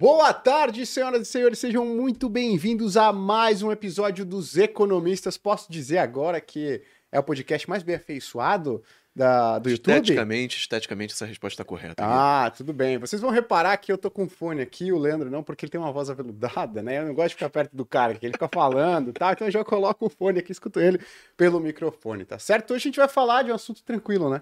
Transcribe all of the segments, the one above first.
Boa tarde, senhoras e senhores, sejam muito bem-vindos a mais um episódio dos Economistas. Posso dizer agora que é o podcast mais bem afeiçoado da, do YouTube? Esteticamente, esteticamente, essa resposta está correta. Ah, tudo bem. Vocês vão reparar que eu tô com fone aqui, o Leandro não, porque ele tem uma voz aveludada, né? Eu não gosto de ficar perto do cara, que ele fica falando, tá? Então eu já coloco o fone aqui, escuto ele pelo microfone, tá certo? Hoje a gente vai falar de um assunto tranquilo, né?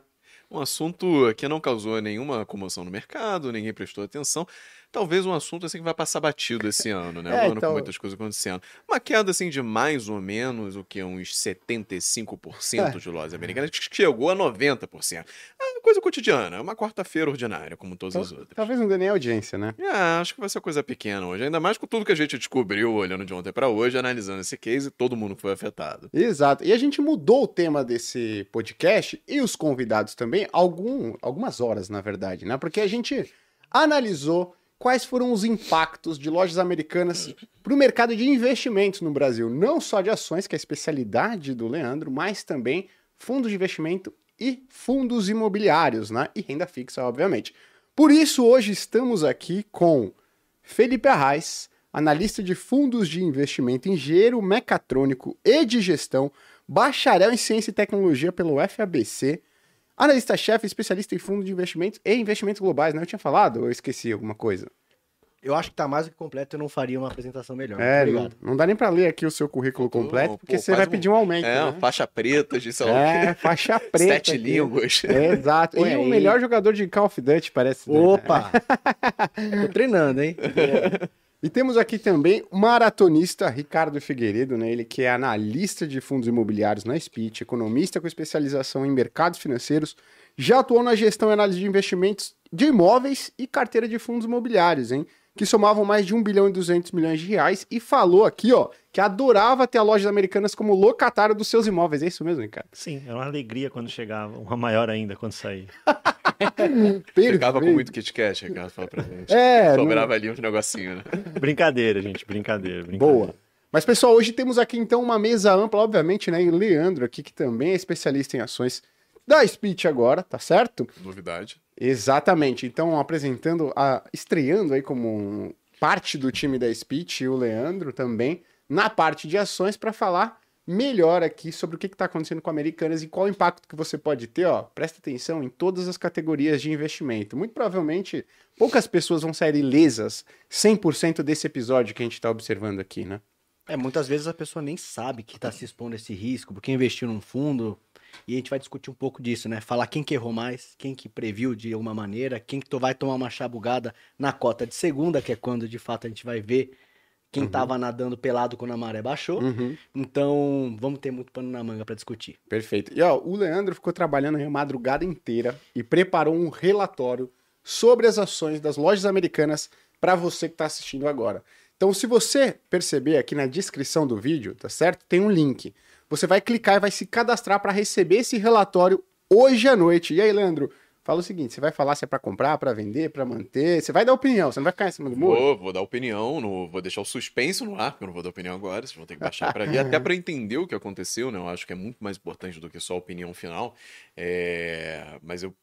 Um assunto que não causou nenhuma comoção no mercado, ninguém prestou atenção. Talvez um assunto assim que vai passar batido esse ano, né? É, um ano então- com muitas coisas acontecendo. Uma queda assim de mais ou menos, o que? Uns 75% de lojas americanas, que chegou a 90%. É coisa cotidiana, é uma quarta-feira ordinária, como todas as outras. Talvez não dê nem audiência, né? Ah, acho que vai ser coisa pequena hoje, ainda mais com tudo que a gente descobriu olhando de ontem para hoje, analisando esse case, todo mundo foi afetado. Exato. E a gente mudou o tema desse podcast e os convidados também, algum, algumas horas, na verdade, né? Porque a gente analisou quais foram os impactos de lojas americanas para o mercado de investimentos no Brasil. Não só de ações, que é a especialidade do Leandro, mas também fundos de investimento e fundos imobiliários, né? E renda fixa, obviamente. Por isso, hoje estamos aqui com Felipe Arraes, analista de fundos de investimento, engenheiro mecatrônico e de gestão, bacharel em ciência e tecnologia pelo FABC, analista-chefe, especialista em fundos de investimentos e investimentos globais, né? Eu tinha falado ou eu esqueci alguma coisa? Eu acho que tá mais do que completo, eu não faria uma apresentação melhor. É, não, obrigado. não dá nem pra ler aqui o seu currículo Pô, completo, pô, porque você vai um- pedir um aumento. É, né? faixa preta de, sei É, faixa preta. Sete aqui. línguas. É, exato. Põe e o melhor jogador de Call of Duty, parece. né? Opa! Tô treinando, hein? E temos aqui também o maratonista Ricardo Figueiredo, né? Ele que é analista de fundos imobiliários na Speech, economista com especialização em mercados financeiros, já atuou na gestão e análise de investimentos de imóveis e carteira de fundos imobiliários, hein? Que somavam mais de 1 bilhão e 200 milhões de reais e falou aqui, ó, que adorava ter a lojas americanas como locatário dos seus imóveis. É isso mesmo, Ricardo? Sim, era uma alegria quando chegava, uma maior ainda quando saía. Ficava com muito Kit Kat, Ricardo, fala pra gente. É, não- Sobrava ali uns negocinhos, né? Brincadeira, gente, brincadeira. brincadeira. Boa. Mas, pessoal, hoje temos aqui então uma mesa ampla, obviamente, né? E o Leandro aqui, que também é especialista em ações da Speech agora, tá certo? Novidade. Exatamente. Então, apresentando, a, estreando aí como parte do time da Speech e o Leandro também na parte de ações para falar melhor aqui sobre o que está acontecendo com Americanas e qual o impacto que você pode ter, ó. Presta atenção em todas as categorias de investimento. Muito provavelmente poucas pessoas vão sair ilesas 100% desse episódio que a gente está observando aqui, né? É, muitas vezes a pessoa nem sabe que tá se expondo a esse risco, porque investiu num fundo, e a gente vai discutir um pouco disso, né? Falar quem que errou mais, quem que previu de alguma maneira, quem que vai tomar uma chabugada na cota de segunda, que é quando de fato a gente vai ver quem tava nadando pelado quando a maré baixou. Uhum. Então, vamos ter muito pano na manga para discutir. Perfeito. E ó, o Leandro ficou trabalhando a madrugada inteira e preparou um relatório sobre as ações das lojas americanas para você que está assistindo agora. Então, se você perceber aqui na descrição do vídeo, tá certo? Tem um link. Você vai clicar e vai se cadastrar para receber esse relatório hoje à noite. E aí, Leandro, fala o seguinte: você vai falar se é para comprar, para vender, para manter. Você vai dar opinião, você não vai ficar em cima do muro. Vou, vou dar opinião, no, vou deixar o suspense no ar, porque eu não vou dar opinião agora, vocês vão ter que baixar pra ver, até pra entender o que aconteceu, né? Eu acho que é muito mais importante do que só a opinião final. É, Mas eu,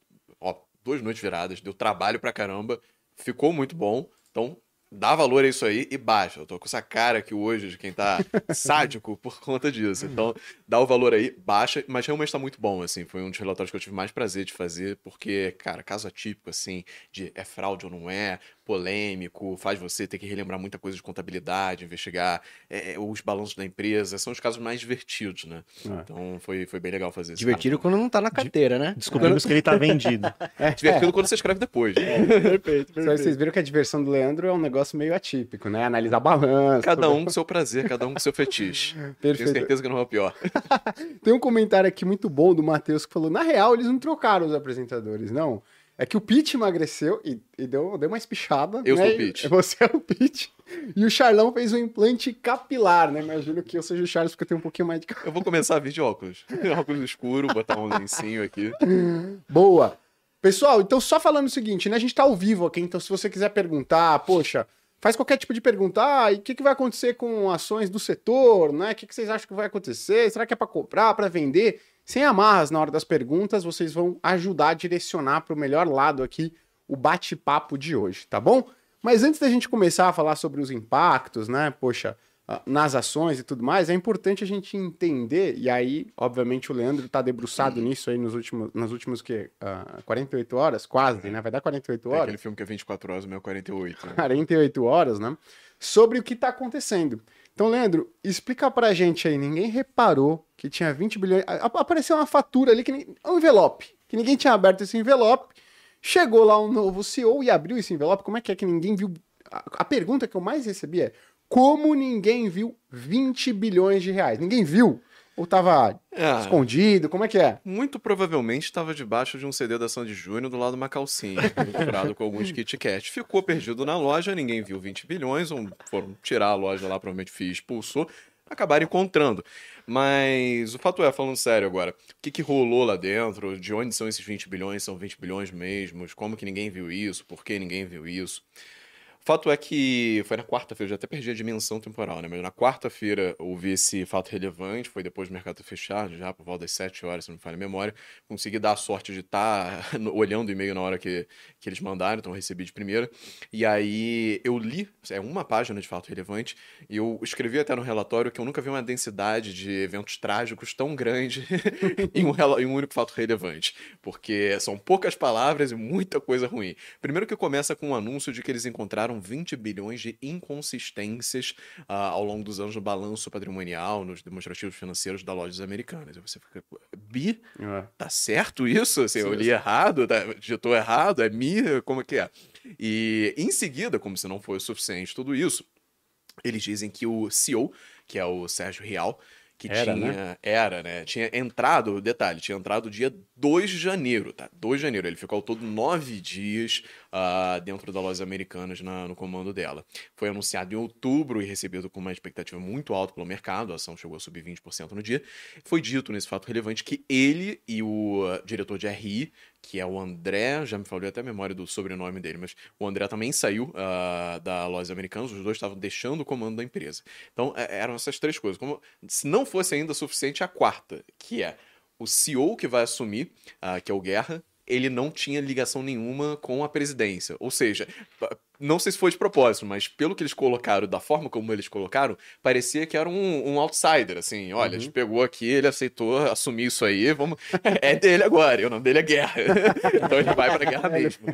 ó, duas noites viradas, deu trabalho pra caramba, ficou muito bom, então dá valor a isso aí e baixa. Eu tô com essa cara aqui hoje de quem tá sádico por conta disso. Então, dá o valor aí, baixa, mas realmente tá muito bom, assim. Foi um dos relatórios que eu tive mais prazer de fazer, porque, cara, caso atípico, assim, de é fraude ou não é, polêmico, faz você ter que relembrar muita coisa de contabilidade, investigar é, é, os balanços da empresa, são os casos mais divertidos, né? É. Então, foi, foi bem legal fazer isso. Divertido quando não tá na carteira, né? Descobrimos que ele tá vendido. É, Divertido quando você escreve depois. né? perfeito, Vocês viram que a diversão do Leandro é um negócio meio atípico, né? Analisar balanço. Cada um com seu prazer, cada um com seu fetiche. Tenho Perfeito. certeza que não é o pior. Tem um comentário aqui muito bom do Matheus que falou: na real, eles não trocaram os apresentadores, não. É que o Pete emagreceu e, e deu, deu uma espichada. Eu né? sou o Pete. Você é o Pete. E o Charlão fez um implante capilar, né? Imagino que eu seja o Charles porque eu tenho um pouquinho mais de. Eu vou começar a vir de óculos. óculos escuro, botar um lencinho aqui. Boa. Pessoal, então só falando o seguinte, né? A gente tá ao vivo aqui, então se você quiser perguntar, poxa, faz qualquer tipo de pergunta, ah, e o que, que vai acontecer com ações do setor, né? O que, que vocês acham que vai acontecer? Será que é para comprar, para vender? Sem amarras na hora das perguntas, vocês vão ajudar a direcionar para o melhor lado aqui o bate-papo de hoje, tá bom? Mas antes da gente começar a falar sobre os impactos, né, poxa, ah, nas ações e tudo mais, é importante a gente entender, e aí, obviamente, o Leandro está debruçado nisso aí nos últimos, nas últimos, que, uh, 48 horas, quase, né? Vai dar 48 É horas. aquele filme que é 24 horas, o meu é 48. Né? 48 horas, né? Sobre o que está acontecendo. Então, Leandro, explica pra gente aí. Ninguém reparou que tinha 20 bilhões. Apareceu uma fatura ali, que um envelope, que ninguém tinha aberto esse envelope. Chegou lá um novo CEO e abriu esse envelope. Como é que é que ninguém viu? A pergunta que eu mais recebi é: como ninguém viu 20 bilhões de reais? Ninguém viu? Ou tava É. escondido? Como é que é? Muito provavelmente estava debaixo de um CD da Sandy Júnior do lado de uma calcinha, misturado com alguns Kit Kat. Ficou perdido na loja, ninguém viu 20 bilhões, foram tirar a loja lá, provavelmente fez, expulsou, acabaram encontrando. Mas o fato é, falando sério agora, o que, que rolou lá dentro? De onde são esses 20 bilhões? São 20 bilhões mesmos? Como que ninguém viu isso? Por que ninguém viu isso? Fato é que foi na quarta-feira, já até perdi a dimensão temporal, né? Mas na quarta-feira houve esse fato relevante, foi depois do mercado ter fechado, já por volta das 7 horas, se não me falha a memória. Consegui dar a sorte de estar olhando o e-mail na hora que, que eles mandaram, então recebi de primeira. E aí eu li, é uma página de fato relevante, e eu escrevi até no relatório que eu nunca vi uma densidade de eventos trágicos tão grande em, um, em um único fato relevante. Porque são poucas palavras e muita coisa ruim. Primeiro que começa com um anúncio de que eles encontraram 20 bilhões de inconsistências ah, ao longo dos anos no balanço patrimonial, nos demonstrativos financeiros da lojas americanas. Aí você fica, Bi, tá certo isso? Assim, eu Sim, li errado, tá, digitou errado, é mi, como que é? E em seguida, como se não fosse suficiente tudo isso, eles dizem que o CEO, que é o Sérgio Real, que Era, tinha. Era, né? Tinha entrado, detalhe, tinha entrado dia 2 de janeiro, tá? 2 de janeiro. Ele ficou ao todo nove dias ah, dentro da Lojas Americanas na- no comando dela. Foi anunciado em outubro e recebido com uma expectativa muito alta pelo mercado. A ação chegou a subir 20% no dia. Foi dito nesse fato relevante que ele e o ah, diretor de RI, que é o André, já me falou até a memória do sobrenome dele, mas o André também saiu ah, da Lojas Americanas, os dois estavam deixando o comando da empresa. Então, é- eram essas três coisas. Como se não fosse ainda suficiente a quarta, que é o CEO que vai assumir, ah, que é o Guerra, ele não tinha ligação nenhuma com a presidência. Ou seja, não sei se foi de propósito, mas pelo que eles colocaram, da forma como eles colocaram, parecia que era um, um outsider, assim. Olha, a gente pegou aqui, ele aceitou assumir isso aí, vamos... É dele agora, e o nome dele é Guerra. então ele vai pra guerra mesmo.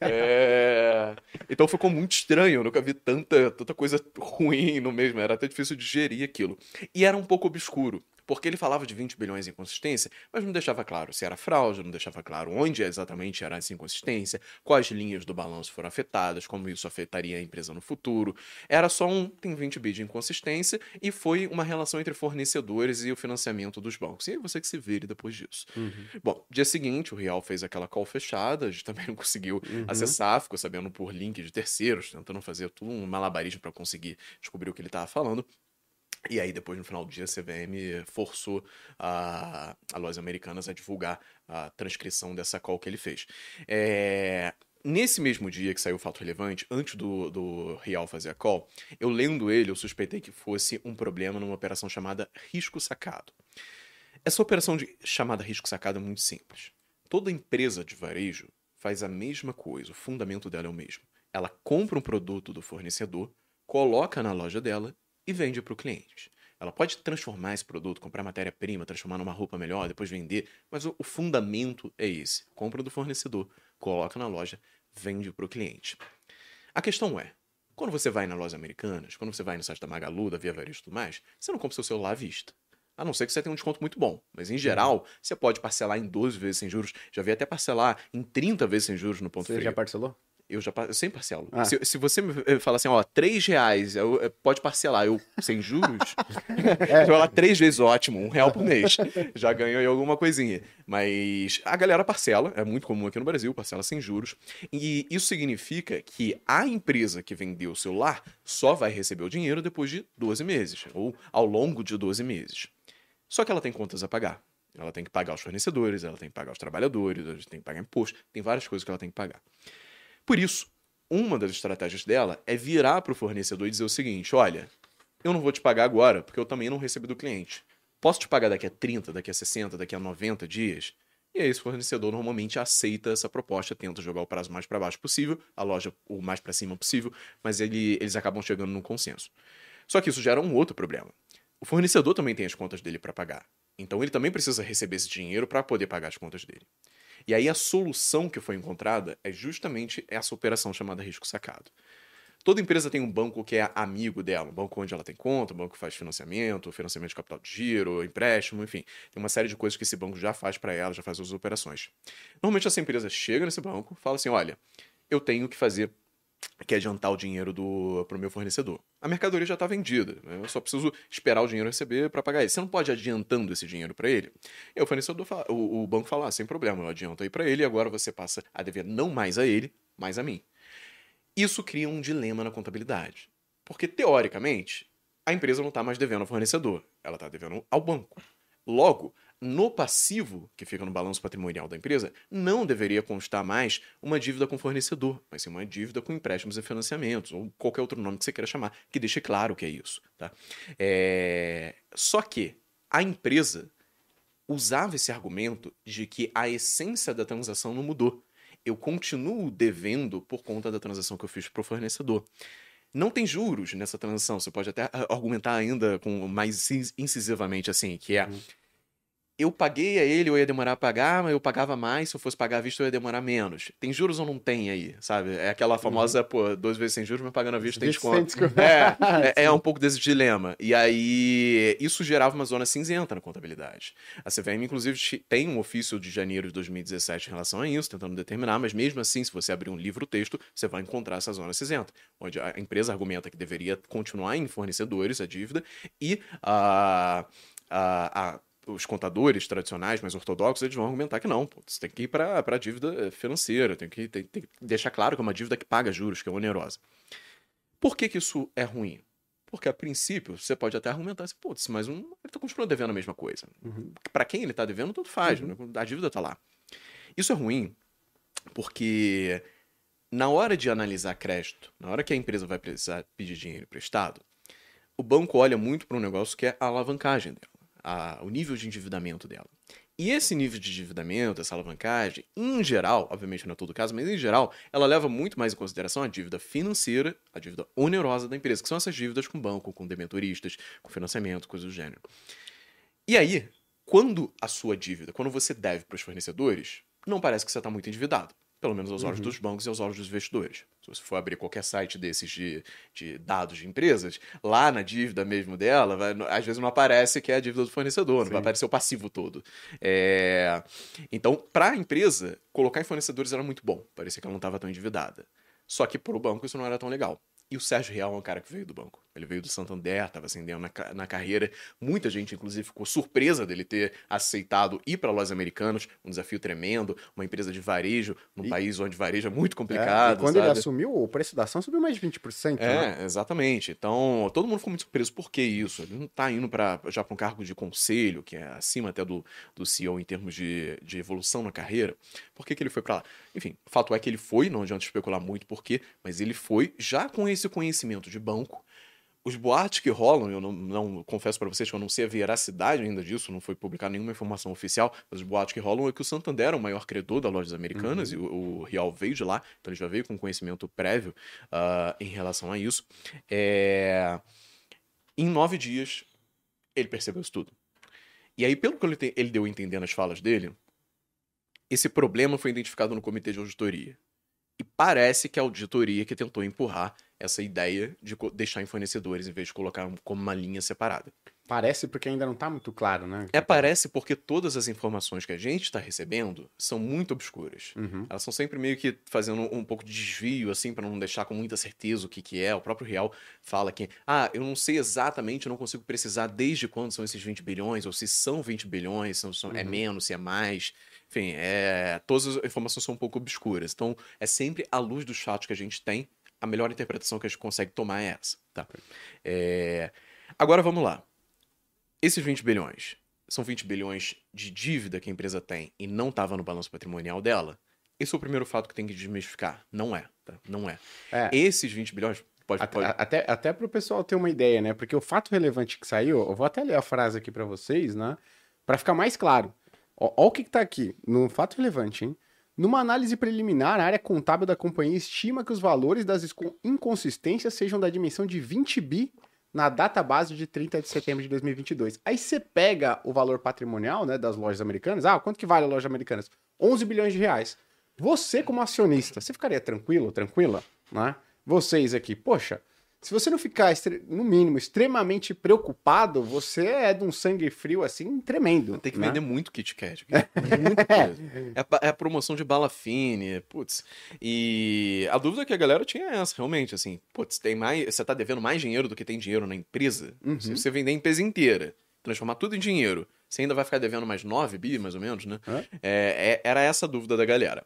É, Então ficou muito estranho, eu nunca vi tanta, tanta coisa ruim no mesmo, era até difícil digerir aquilo. E era um pouco obscuro, porque ele falava de 20 bilhões em inconsistência, mas não deixava claro se era fraude, não deixava claro onde exatamente era essa inconsistência, quais linhas do balanço foram afetadas, como isso afetaria a empresa no futuro. Era só um tem 20 bi de inconsistência e foi uma relação entre fornecedores e o financiamento dos bancos. E aí você que se vire depois disso. Bom, dia seguinte, o Real fez aquela call fechada, a gente também não conseguiu acessar, ficou sabendo por link de terceiros, tentando fazer tudo um malabarismo para conseguir descobrir o que ele estava falando. E aí, depois, no final do dia, a CVM forçou a, a Lojas Americanas a divulgar a transcrição dessa call que ele fez. É, Nesse mesmo dia que saiu o fato relevante, antes do, do Real fazer a call, eu lendo ele, eu suspeitei que fosse um problema numa operação chamada risco sacado. Essa operação de, chamada risco sacado é muito simples. Toda empresa de varejo faz a mesma coisa, o fundamento dela é o mesmo. Ela compra um produto do fornecedor, coloca na loja dela e vende para o cliente. Ela pode transformar esse produto, comprar matéria-prima, transformar numa roupa melhor, depois vender, mas o, o fundamento é esse: compra do fornecedor, coloca na loja, vende para o cliente. A questão é: quando você vai na loja americanas, quando você vai no site da Magalu, da Via Varejo e tudo mais, você não compra seu celular à vista. A não ser que você tenha um desconto muito bom. Mas, em geral, você pode parcelar em 12 vezes sem juros. Já vi até parcelar em 30 vezes sem juros no ponto Você frio. já parcelou? Eu já eu sempre parcelo. Ah. Se, se você me eh, fala assim, ó, 3 reais, eu, eh, pode parcelar, eu sem juros, É. eu vou lá três vezes, ótimo, um real por mês. Já ganhou aí alguma coisinha. Mas a galera parcela, é muito comum aqui no Brasil, parcela sem juros. E isso significa que a empresa que vendeu o celular só vai receber o dinheiro depois de 12 meses, ou ao longo de 12 meses. Só que ela tem contas a pagar. Ela tem que pagar os fornecedores, ela tem que pagar os trabalhadores, ela tem que pagar imposto, tem várias coisas que ela tem que pagar. Por isso, uma das estratégias dela é virar para o fornecedor e dizer o seguinte: olha, eu não vou te pagar agora, porque eu também não recebi do cliente. Posso te pagar daqui a 30, daqui a 60, daqui a 90 dias? E aí esse fornecedor normalmente aceita essa proposta, tenta jogar o prazo mais para baixo possível, a loja o mais para cima possível, mas ele, eles acabam chegando num consenso. Só que isso gera um outro problema. O fornecedor também tem as contas dele para pagar. Então ele também precisa receber esse dinheiro para poder pagar as contas dele. E aí a solução que foi encontrada é justamente essa operação chamada risco sacado. Toda empresa tem um banco que é amigo dela, um banco onde ela tem conta, um banco que faz financiamento, financiamento de capital de giro, empréstimo, enfim. Tem uma série de coisas que esse banco já faz para ela, já faz as operações. Normalmente essa empresa chega nesse banco, fala assim: olha, eu tenho que fazer que adiantar o dinheiro do para o meu fornecedor. A mercadoria já está vendida, né? eu só preciso esperar o dinheiro receber para pagar ele. Você não pode ir adiantando esse dinheiro para ele. E o fornecedor fala, o, o banco fala, ah, sem problema, eu adianto aí para ele e agora você passa a dever não mais a ele, mas a mim. Isso cria um dilema na contabilidade. Porque, teoricamente, a empresa não está mais devendo ao fornecedor, ela está devendo ao banco. Logo, no passivo, que fica no balanço patrimonial da empresa, não deveria constar mais uma dívida com fornecedor, mas sim uma dívida com empréstimos e financiamentos, ou qualquer outro nome que você queira chamar, que deixe claro que é isso. Tá? É... Só que a empresa usava esse argumento de que a essência da transação não mudou eu continuo devendo por conta da transação que eu fiz para o fornecedor. Não tem juros nessa transação, você pode até argumentar ainda com mais incisivamente assim, que é uhum eu paguei a ele, eu ia demorar a pagar, mas eu pagava mais, se eu fosse pagar à vista, eu ia demorar menos. Tem juros ou não tem aí, sabe? É aquela uhum. famosa, uhum. pô, duas vezes sem juros, mas pagando à vista tem desconto. É, é, é, um pouco desse dilema. E aí, isso gerava uma zona cinzenta na contabilidade. A CVM, inclusive, tem um ofício de janeiro de 2017 em relação a isso, tentando determinar, mas mesmo assim, se você abrir um livro-texto, você vai encontrar essa zona cinzenta, onde a empresa argumenta que deveria continuar em fornecedores a dívida e a, a, a os contadores tradicionais, mais ortodoxos, eles vão argumentar que não, pô, você tem que ir para a dívida financeira, tem que, tem, tem que deixar claro que é uma dívida que paga juros, que é onerosa. Por que, que isso é ruim? Porque, a princípio, você pode até argumentar assim, putz, mas um, ele está continuando devendo a mesma coisa. Uhum. Para quem ele está devendo, tudo faz, uhum. né? a dívida está lá. Isso é ruim porque na hora de analisar crédito, na hora que a empresa vai precisar pedir dinheiro emprestado, o banco olha muito para um negócio que é a alavancagem dela a, o nível de endividamento dela. E esse nível de endividamento, essa alavancagem, em geral, obviamente não é todo caso, mas em geral, ela leva muito mais em consideração a dívida financeira, a dívida onerosa da empresa, que são essas dívidas com banco, com debenturistas, com financiamento, coisas do gênero. E aí, quando a sua dívida, quando você deve para os fornecedores, não parece que você está muito endividado pelo menos aos olhos uhum. dos bancos e aos olhos dos investidores. Se você for abrir qualquer site desses de, de dados de empresas, lá na dívida mesmo dela, vai, às vezes não aparece que é a dívida do fornecedor, Sim. não vai aparecer o passivo todo. É... Então, para a empresa, colocar em fornecedores era muito bom, parecia que ela não estava tão endividada. Só que para o banco isso não era tão legal. E o Sérgio Real é um cara que veio do banco. Ele veio do Santander, estava ascendendo na, na, carreira. Muita gente, inclusive, ficou surpresa dele ter aceitado ir para lojas americanas, um desafio tremendo, uma empresa de varejo, num e... país onde varejo é muito complicado. É, quando sabe? ele assumiu, o preço da ação subiu mais de 20%. É, né? exatamente. Então, todo mundo ficou muito surpreso. Por que isso? Ele não está indo pra, já para um cargo de conselho, que é acima até do, do CEO em termos de, de evolução na carreira. Por que, que ele foi para lá? Enfim, o fato é que ele foi, não adianta especular muito por quê, mas ele foi já com esse conhecimento de banco os boatos que rolam, eu não, não confesso para vocês que eu não sei a veracidade ainda disso, não foi publicada nenhuma informação oficial, mas os boatos que rolam é que o Santander é o maior credor das lojas americanas uhum. e o, o, Real veio de lá, então ele já veio com conhecimento prévio uh, em relação a isso. É... Em nove dias, ele percebeu isso tudo. E aí, pelo que ele, te, ele deu a entender nas falas dele, esse problema foi identificado no comitê de auditoria. E parece que a auditoria que tentou empurrar essa ideia de deixar em fornecedores em vez de colocar como uma linha separada. Parece porque ainda não está muito claro, né? É, parece porque todas as informações que a gente está recebendo são muito obscuras. Uhum. Elas são sempre meio que fazendo um pouco de desvio, assim, para não deixar com muita certeza o que, que é. O próprio Real fala que, ah, eu não sei exatamente, eu não consigo precisar desde quando são esses 20 bilhões, ou se são 20 bilhões, se são, é uhum. é menos, se é mais. Enfim, é, todas as informações são um pouco obscuras. Então, é sempre à luz dos fatos que a gente tem a melhor interpretação que a gente consegue tomar é essa. Tá? É... Agora vamos lá. Esses 20 bilhões são 20 bilhões de dívida que a empresa tem e não estava no balanço patrimonial dela? Esse é o primeiro fato que tem que desmistificar. Não é, tá? Não é. é. Esses 20 bilhões. Pode, pode... Até, até para o pessoal ter uma ideia, né? Porque o fato relevante que saiu, eu vou até ler a frase aqui para vocês, né? Para ficar mais claro. Ó o que, que tá aqui, no fato relevante, hein? Numa análise preliminar, a área contábil da companhia estima que os valores das inconsistências sejam da dimensão de 20 bi na data base de 30 de setembro de 2022. Aí você pega o valor patrimonial né, das lojas americanas. Ah, quanto que vale a loja americanas? 11 bilhões de reais. Você, como acionista, você ficaria tranquilo, tranquila? Né? Vocês aqui, poxa, se você não ficar, no mínimo, extremamente preocupado, você é de um sangue frio assim tremendo. Tem que né? vender muito Kit Kat. aqui. Muita coisa. É, a- é a promoção de bala fine, putz. E a dúvida que a galera tinha é essa, realmente, assim, putz, tem mais, você tá devendo mais dinheiro do que tem dinheiro na empresa? Uhum. Se você vender a empresa inteira, transformar tudo em dinheiro, você ainda vai ficar devendo mais 9 bi, mais ou menos, né? É. É, é- era essa a dúvida da galera.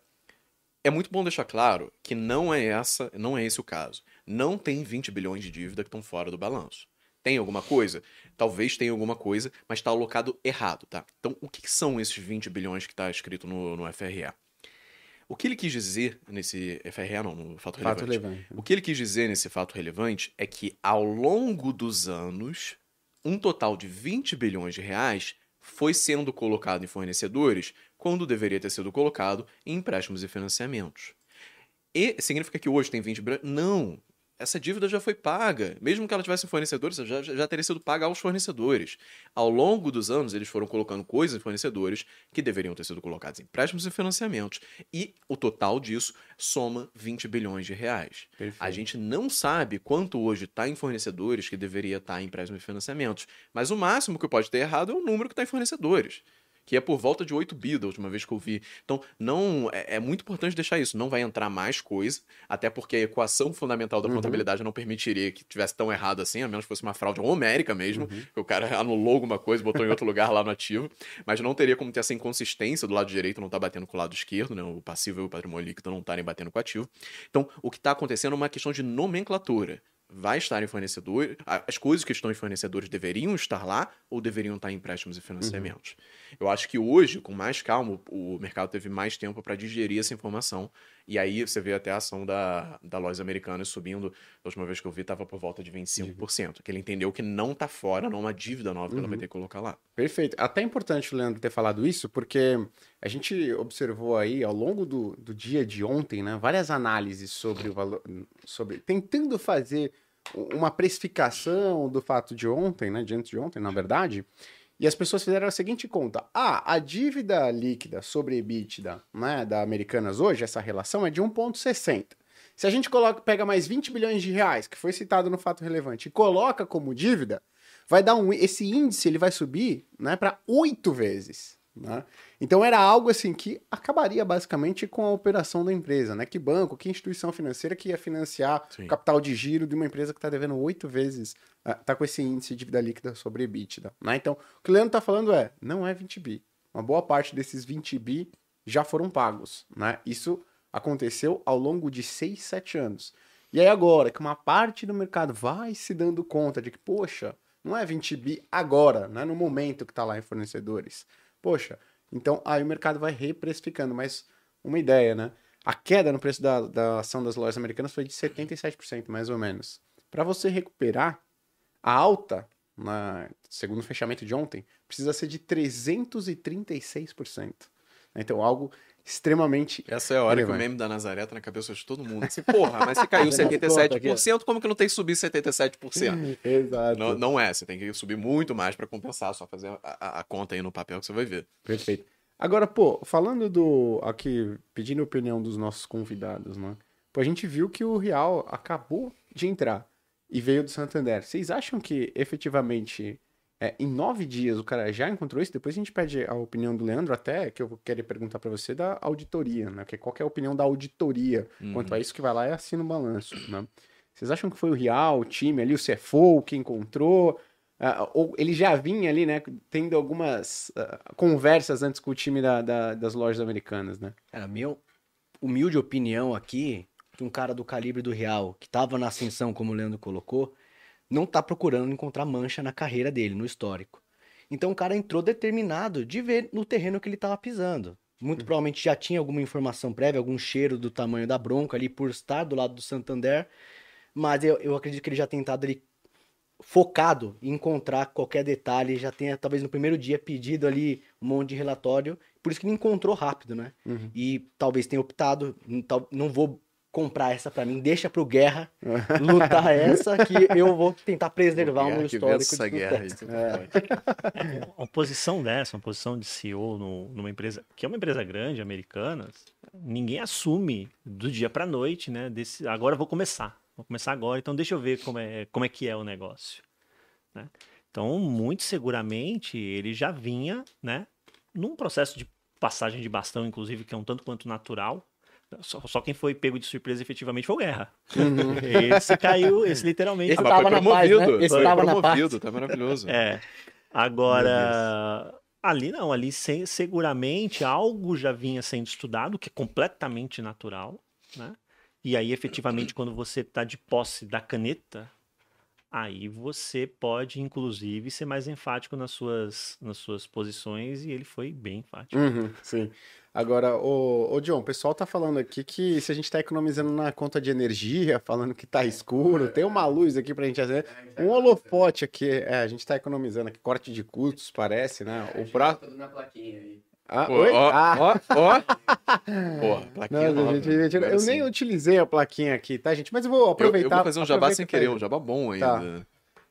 É muito bom deixar claro que não é essa, não é esse o caso. Não tem 20 bilhões de dívida que estão fora do balanço. Tem alguma coisa? Talvez tenha alguma coisa, mas está alocado errado, tá? Então, o que são esses 20 bilhões que está escrito no, no FRA? O que ele quis dizer nesse FRA, não, no fato relevante. Fato relevante. O que ele quis dizer nesse fato relevante é que ao longo dos anos, um total de 20 bilhões de reais foi sendo colocado em fornecedores quando deveria ter sido colocado em empréstimos e financiamentos. E significa que hoje tem 20 bilhões? Não. Essa dívida já foi paga. Mesmo que ela tivesse em fornecedores, já, já teria sido paga aos fornecedores. Ao longo dos anos, eles foram colocando coisas em fornecedores que deveriam ter sido colocadas em empréstimos e financiamentos. E o total disso soma 20 bilhões de reais. Perfeito. A gente não sabe quanto hoje está em fornecedores que deveria estar em empréstimos e financiamentos. Mas o máximo que pode ter errado é o número que está em fornecedores. Que é por volta de 8 bi da última vez que eu vi. Então, não é, é muito importante deixar isso. Não vai entrar mais coisa, até porque a equação fundamental da Uhum. contabilidade não permitiria que tivesse tão errado assim, a menos que fosse uma fraude homérica mesmo, Uhum. que o cara anulou alguma coisa, botou em outro lugar lá no ativo. Mas não teria como ter essa inconsistência do lado direito não tá batendo com o lado esquerdo, né? O passivo e o patrimônio líquido não estarem batendo com o ativo. Então, o que está acontecendo é uma questão de nomenclatura. Vai estar em fornecedor, as coisas que estão em fornecedores deveriam estar lá ou deveriam estar em empréstimos e financiamentos. Eu acho que hoje, com mais calma, o mercado teve mais tempo para digerir essa informação. E aí você vê até a ação da, da Lojas Americanas subindo. Da última vez que eu vi, estava por volta de 25%. Que ele entendeu que não está fora, não é uma dívida nova que ela vai ter que colocar lá. Perfeito. Até é importante o Leandro ter falado isso, porque a gente observou aí ao longo do, do dia de ontem, né, várias análises sobre o valor, sobre tentando fazer uma precificação do fato de ontem, né, de antes de ontem, na verdade. E as pessoas fizeram a seguinte conta: ah, a dívida líquida sobre EBITDA, né, da Americanas hoje, essa relação é de 1,60. Se a gente coloca, pega mais 20 bilhões de reais, que foi citado no fato relevante, e coloca como dívida, vai dar um esse índice ele vai subir né, para oito vezes. Né? Então era algo assim que acabaria basicamente com a operação da empresa, né? Que banco, que instituição financeira que ia financiar Sim. o capital de giro de uma empresa que está devendo oito vezes, ah, tá com esse índice de dívida líquida sobre EBITDA. Né? Então, o que o Leandro está falando é, não é 20 bi. Uma boa parte desses 20 bi já foram pagos. Né? Isso aconteceu ao longo de 6, 7 anos. E aí agora que uma parte do mercado vai se dando conta de que, poxa, não é 20 bi agora, não é no momento que está lá em fornecedores. Poxa, então aí o mercado vai reprecificando. Mas uma ideia, né? A queda no preço da, da ação das lojas americanas foi de 77%, mais ou menos. Para você recuperar, a alta, na, segundo o fechamento de ontem, precisa ser de 336%. Então, algo extremamente Essa é a hora que o Relevante. meme da Nazaré tá na cabeça de todo mundo. Assim, porra, mas se caiu Fazendo as contas aqui, 77%, como que não tem que subir 77%? Exato. Não, não é, você tem que subir muito mais para compensar, só fazer a, a- a conta aí no papel que você vai ver. Perfeito. Agora, pô, falando do. Aqui, pedindo a opinião dos nossos convidados, né? Pô, a gente viu que o Real acabou de entrar e veio do Santander. Vocês acham que efetivamente, é, em nove dias, o cara já encontrou isso? Depois a gente pede a opinião do Leandro, até que eu querer perguntar pra você da auditoria, né? Que qual que é a opinião da auditoria quanto a isso que vai lá e assina o balanço, né? Vocês acham que foi o Real, o time ali, o CFO que encontrou? Ah, ou ele já vinha ali, né, tendo algumas ah, conversas antes com o time da- da- das lojas americanas, né? Cara, minha humilde opinião aqui, que um cara do calibre do Real, que tava na ascensão, como o Leandro colocou, não tá procurando encontrar mancha na carreira dele, no histórico. Então o cara entrou determinado de ver no terreno que ele tava pisando. Muito provavelmente já tinha alguma informação prévia, algum cheiro do tamanho da bronca ali por estar do lado do Santander, mas eu, eu acredito que ele já tentado ali focado em encontrar qualquer detalhe, já tenha talvez no primeiro dia pedido ali um monte de relatório, por isso que ele encontrou rápido, né? Uhum. E talvez tenha optado, "Hum, tal- não vou comprar essa pra mim, deixa pro Guerra lutar essa que eu vou tentar preservar o meu histórico essa de guerra. é Uma posição dessa, uma posição de CEO no- numa empresa, que é uma empresa grande, americana, ninguém assume do dia para noite, né? Desse, agora eu vou começar, vou começar agora, então deixa eu ver como é, como é que é o negócio. né? Então, muito seguramente, ele já vinha, né? Num processo de passagem de bastão, inclusive, que é um tanto quanto natural. Só, só quem foi pego de surpresa efetivamente foi o Guerra. Esse caiu, esse literalmente Esse Ah, tava na paz, né? Esse foi tava na promovido, tá maravilhoso. É. Agora, ali não, ali se- seguramente algo já vinha sendo estudado, que é completamente natural, né? E aí, efetivamente, quando você está de posse da caneta, aí você pode, inclusive, ser mais enfático nas suas, nas suas posições, e ele foi bem enfático. Uhum, sim. Agora, ô, ô John, o pessoal tá falando aqui que se a gente tá economizando na conta de energia, falando que tá escuro, tem uma luz aqui pra gente fazer. Um holofote aqui, é, a gente tá economizando aqui, corte de custos, parece, né? O pra... na plaquinha aí. Ah, Pô, oi? ó, Ah, ó, ó. Porra, plaquinha não, nova. gente, gente, eu sim. nem utilizei a plaquinha aqui, tá, gente? Mas eu vou Eu, aproveitar. eu vou fazer um jabá sem tá querer, um jabá bom Tá.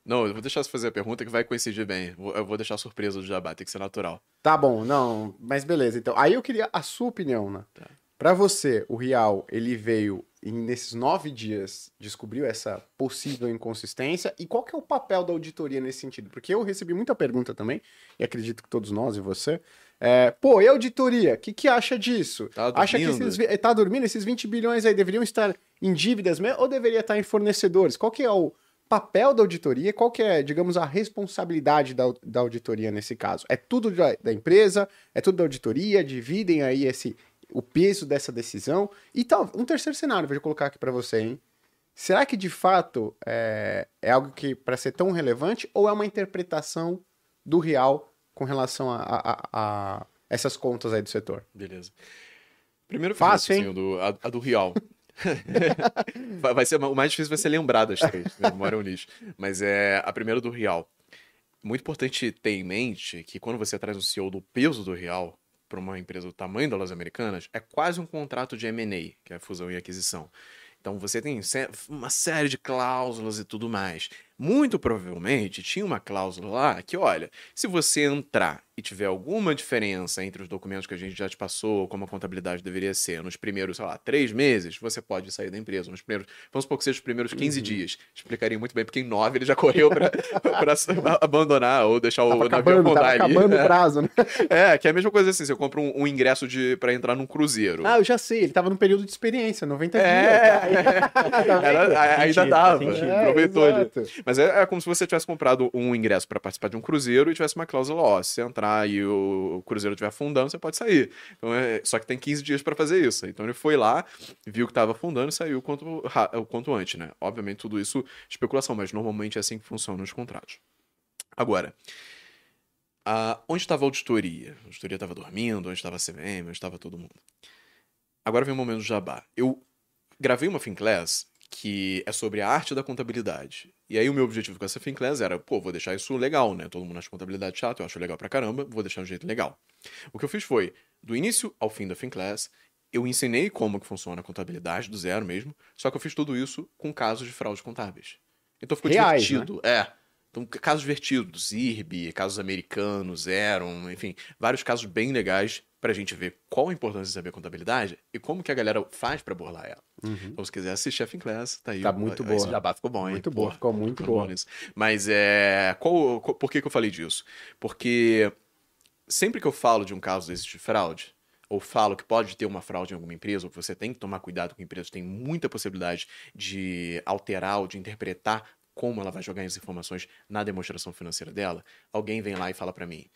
Não, eu vou deixar você fazer a pergunta que vai coincidir bem. Eu vou deixar surpresa do jabá, tem que ser natural. Tá bom, não, mas beleza. Então, aí eu queria a sua opinião, né? Tá. Pra você, o Real, ele veio e nesses nove dias descobriu essa possível inconsistência e qual que é o papel da auditoria nesse sentido? Porque eu recebi muita pergunta também, e acredito que todos nós e você. É, pô, e a auditoria? O que, que acha disso? Tá acha que dormindo? esses, tá dormindo? Esses 20 bilhões aí deveriam estar em dívidas mesmo ou deveria estar em fornecedores? Qual que é o papel da auditoria? Qual que é, digamos, a responsabilidade da, da auditoria nesse caso? É tudo da, da empresa? É tudo da auditoria? Dividem aí esse o peso dessa decisão? E tal, um terceiro cenário, vou colocar aqui para você, hein? Será que de fato é, é algo que para ser tão relevante ou é uma interpretação do real com relação a, a- a- essas contas aí do setor? Beleza. Primeiro Fácil, assim, do, a, a do Real. vai ser, o mais difícil vai ser lembrar das três. Minha memória é um lixo. Mas é a primeira do Real. Muito importante ter em mente que quando você traz o CEO do peso do Real para uma empresa do tamanho das Americanas, é quase um contrato de M&A, que é fusão e aquisição. Então você tem uma série de cláusulas e tudo mais. Muito provavelmente tinha uma cláusula lá que, olha, se você entrar e tiver alguma diferença entre os documentos que a gente já te passou, como a contabilidade deveria ser, nos primeiros, sei lá, três meses, você pode sair da empresa. Nos primeiros, vamos supor que seja os primeiros 15 Uhum. dias. Explicaria muito bem, porque em nove ele já correu para abandonar ou deixar o Tava navio acabando, tava afundar ali. acabando o prazo, né? É, que é a mesma coisa assim, você compra um, um ingresso de para entrar num cruzeiro. Ah, eu já sei, ele tava no período de experiência, 90 É, dias. Era- a- ainda sentido, dava, faz sentido. aproveitou exato. Mas é, é como se você tivesse comprado um ingresso para participar de um cruzeiro e tivesse uma cláusula, ó, se entrar e o cruzeiro estiver afundando, você pode sair. Então é, só que tem 15 dias para fazer isso. Então ele foi lá, viu que estava afundando e saiu o quanto, o quanto antes, né? Obviamente tudo isso especulação, mas normalmente é assim que funcionam os contratos. Agora, a- onde estava a auditoria? A auditoria estava dormindo, onde estava a CVM, onde estava todo mundo. Agora vem o momento do jabá. Eu gravei uma Finclass que é sobre a arte da contabilidade. E aí o meu objetivo com essa Finclass era, pô, vou deixar isso legal, né? Todo mundo acha contabilidade chato, eu acho legal pra caramba, vou deixar de um jeito legal. O que eu fiz foi, do início ao fim da Finclass, eu ensinei como que funciona a contabilidade, do zero mesmo, só que eu fiz tudo isso com casos de fraude contábeis. Então ficou Reais, divertido. É. Então, casos divertidos, IRB, casos americanos, Eron, enfim, vários casos bem legais pra gente ver qual a importância de saber contabilidade e como que a galera faz pra burlar ela. Então, se quiser assistir a Finclass, tá aí. Tá muito esse boa. jabá ficou bom, hein? Muito boa, ficou muito ficou boa. bom nisso. Mas é. Qual, qual- por que, que eu falei disso? Porque sempre que eu falo de um caso desse de fraude, ou falo que pode ter uma fraude em alguma empresa, ou que você tem que tomar cuidado com empresas, tem muita possibilidade de alterar ou de interpretar como ela vai jogar as informações na demonstração financeira dela, alguém vem lá e fala pra mim,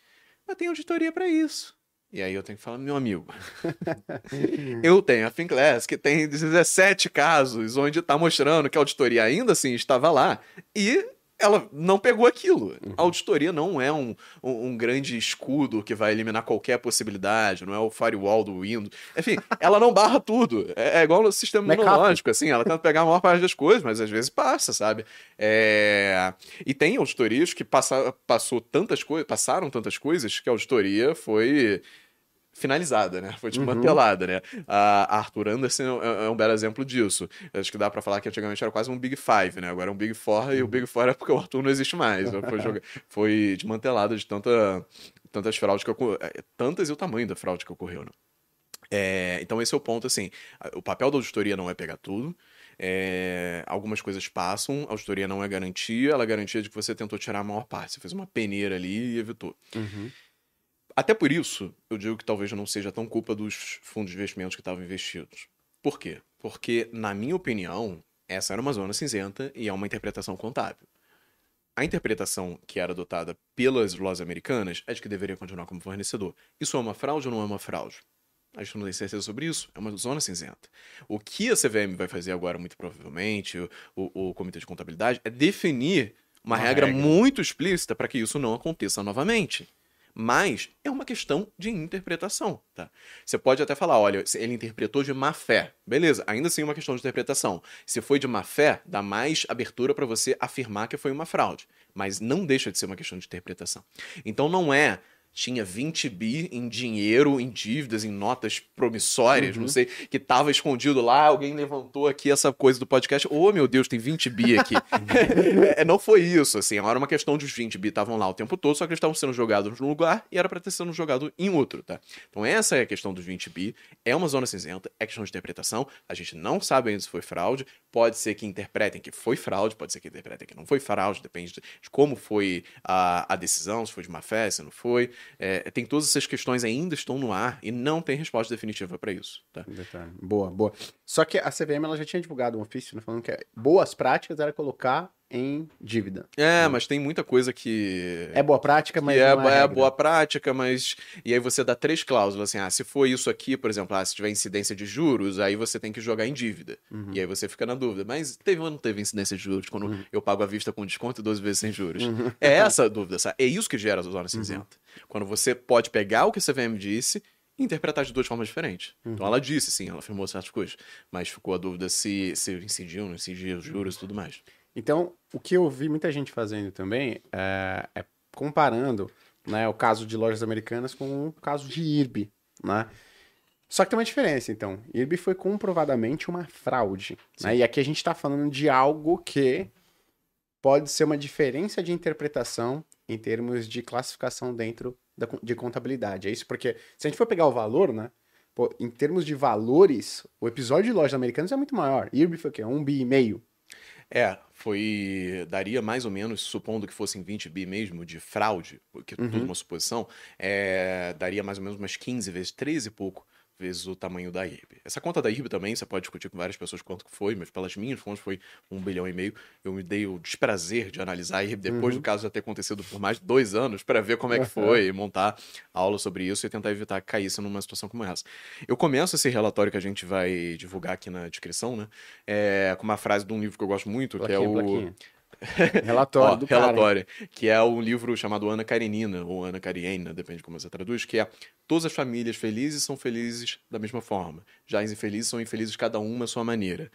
mas tem auditoria pra isso. E aí eu tenho que falar, meu amigo, eu tenho a Finclass que tem 17 casos onde tá mostrando que a auditoria ainda assim estava lá e ela não pegou aquilo. A auditoria não é um, um, um grande escudo que vai eliminar qualquer possibilidade, não é o firewall do Windows. Enfim, ela não barra tudo. É, é igual no sistema Backup. imunológico, assim, ela tenta pegar a maior parte das coisas, mas às vezes passa, sabe? É, E tem auditorias que passa... passou tantas coisas, passaram tantas coisas que a auditoria foi finalizada, né? Foi desmantelada, né? A Arthur Anderson é, é um belo exemplo disso. Acho que dá pra falar que antigamente era quase um Big Five, né? Agora é um Big Four e o Big Four é porque o Arthur não existe mais. Foi, joga- foi desmantelado de tanta, tantas fraudes que ocorreram. Tantas e o tamanho da fraude que ocorreu, né? É, então esse é o ponto, assim, o papel da auditoria não é pegar tudo, é, algumas coisas passam, a auditoria não é garantia, ela é garantia de que você tentou tirar a maior parte, você fez uma peneira ali e evitou. Uhum. Até por isso, eu digo que talvez não seja tão culpa dos fundos de investimentos que estavam investidos. Por quê? Porque, na minha opinião, essa era uma zona cinzenta e é uma interpretação contábil. A interpretação que era adotada pelas lojas americanas é de que deveria continuar como fornecedor. Isso é uma fraude ou não é uma fraude? A gente não tem certeza sobre isso. É uma zona cinzenta. O que a CVM vai fazer agora, muito provavelmente, o, o- Comitê de Contabilidade, é definir uma, Uma regra, regra. muito explícita para que isso não aconteça novamente. Mas é uma questão de interpretação, tá? Você pode até falar, olha, ele interpretou de má fé. Beleza, ainda assim é uma questão de interpretação. Se foi de má fé, dá mais abertura para você afirmar que foi uma fraude. Mas não deixa de ser uma questão de interpretação. Então não é tinha 20 bi em dinheiro, em dívidas, em notas promissórias, não sei, que tava escondido lá, alguém levantou aqui essa coisa do podcast, ô meu Deus, tem 20 bi aqui. É, não foi isso, assim, era uma questão de os 20 bi estavam lá o tempo todo, só que eles estavam sendo jogados num lugar e era pra ter sido jogado em outro, tá? Então essa é a questão dos 20 bi, é uma zona cinzenta, é questão de interpretação, a gente não sabe ainda se foi fraude, pode ser que interpretem que foi fraude, pode ser que interpretem que não foi fraude, depende de, de como foi a, a decisão, se foi de má fé, se não foi. É, tem todas essas questões ainda estão no ar e não tem resposta definitiva pra isso, tá? Boa, boa. Só que a CVM ela já tinha divulgado um ofício né, falando que boas práticas era colocar em dívida. É, mas tem muita coisa que. É boa prática, mas é, é, é boa prática, mas. E aí você dá três cláusulas, assim, ah, se for isso aqui, por exemplo, ah, se tiver incidência de juros, aí você tem que jogar em dívida. Uhum. E aí você fica na dúvida. Mas teve ou não teve incidência de juros quando Uhum. eu pago à vista com desconto e 12 vezes sem juros? É essa a dúvida, sabe? É isso que gera a Uhum. zona cinzenta. Quando você pode pegar o que a CVM disse e interpretar de duas formas diferentes. Uhum. Então ela disse, sim, ela afirmou certas coisas, mas ficou a dúvida se, se incidiu, não incidiu os juros e tudo mais. Então, o que eu vi muita gente fazendo também é, é comparando né, o caso de lojas americanas com o caso de IRB, né? Só que tem uma diferença, então. IRB foi comprovadamente uma fraude. Né? E aqui a gente está falando de algo que pode ser uma diferença de interpretação em termos de classificação dentro da, de contabilidade. É isso porque, se a gente for pegar o valor, né? pô, em termos de valores, o episódio de lojas americanas é muito maior. IRB foi o quê? Um bi e meio. É, foi. Daria mais ou menos, supondo que fossem 20 bi mesmo de fraude, porque Uhum. tudo uma suposição, é, daria mais ou menos umas 15 vezes, 13 e pouco vezes o tamanho da IRB. Essa conta da IRB também, você pode discutir com várias pessoas quanto que foi, mas pelas minhas fontes foi um bilhão e meio. Eu me dei o desprazer de analisar a IRB depois Uhum. do caso já ter acontecido por mais de dois anos para ver como é que foi, e montar aula sobre isso e tentar evitar que caísse numa situação como essa. Eu começo esse relatório que a gente vai divulgar aqui na descrição, né? É, com uma frase de um livro que eu gosto muito, que é Plaquinha, o. plaquinha. Relatório Ó, do cara. relatório, que é um livro chamado Ana Karenina, ou Ana Karenina, depende de como você traduz, que é Todas as famílias felizes são felizes da mesma forma. Já as infelizes são infelizes cada uma à sua maneira.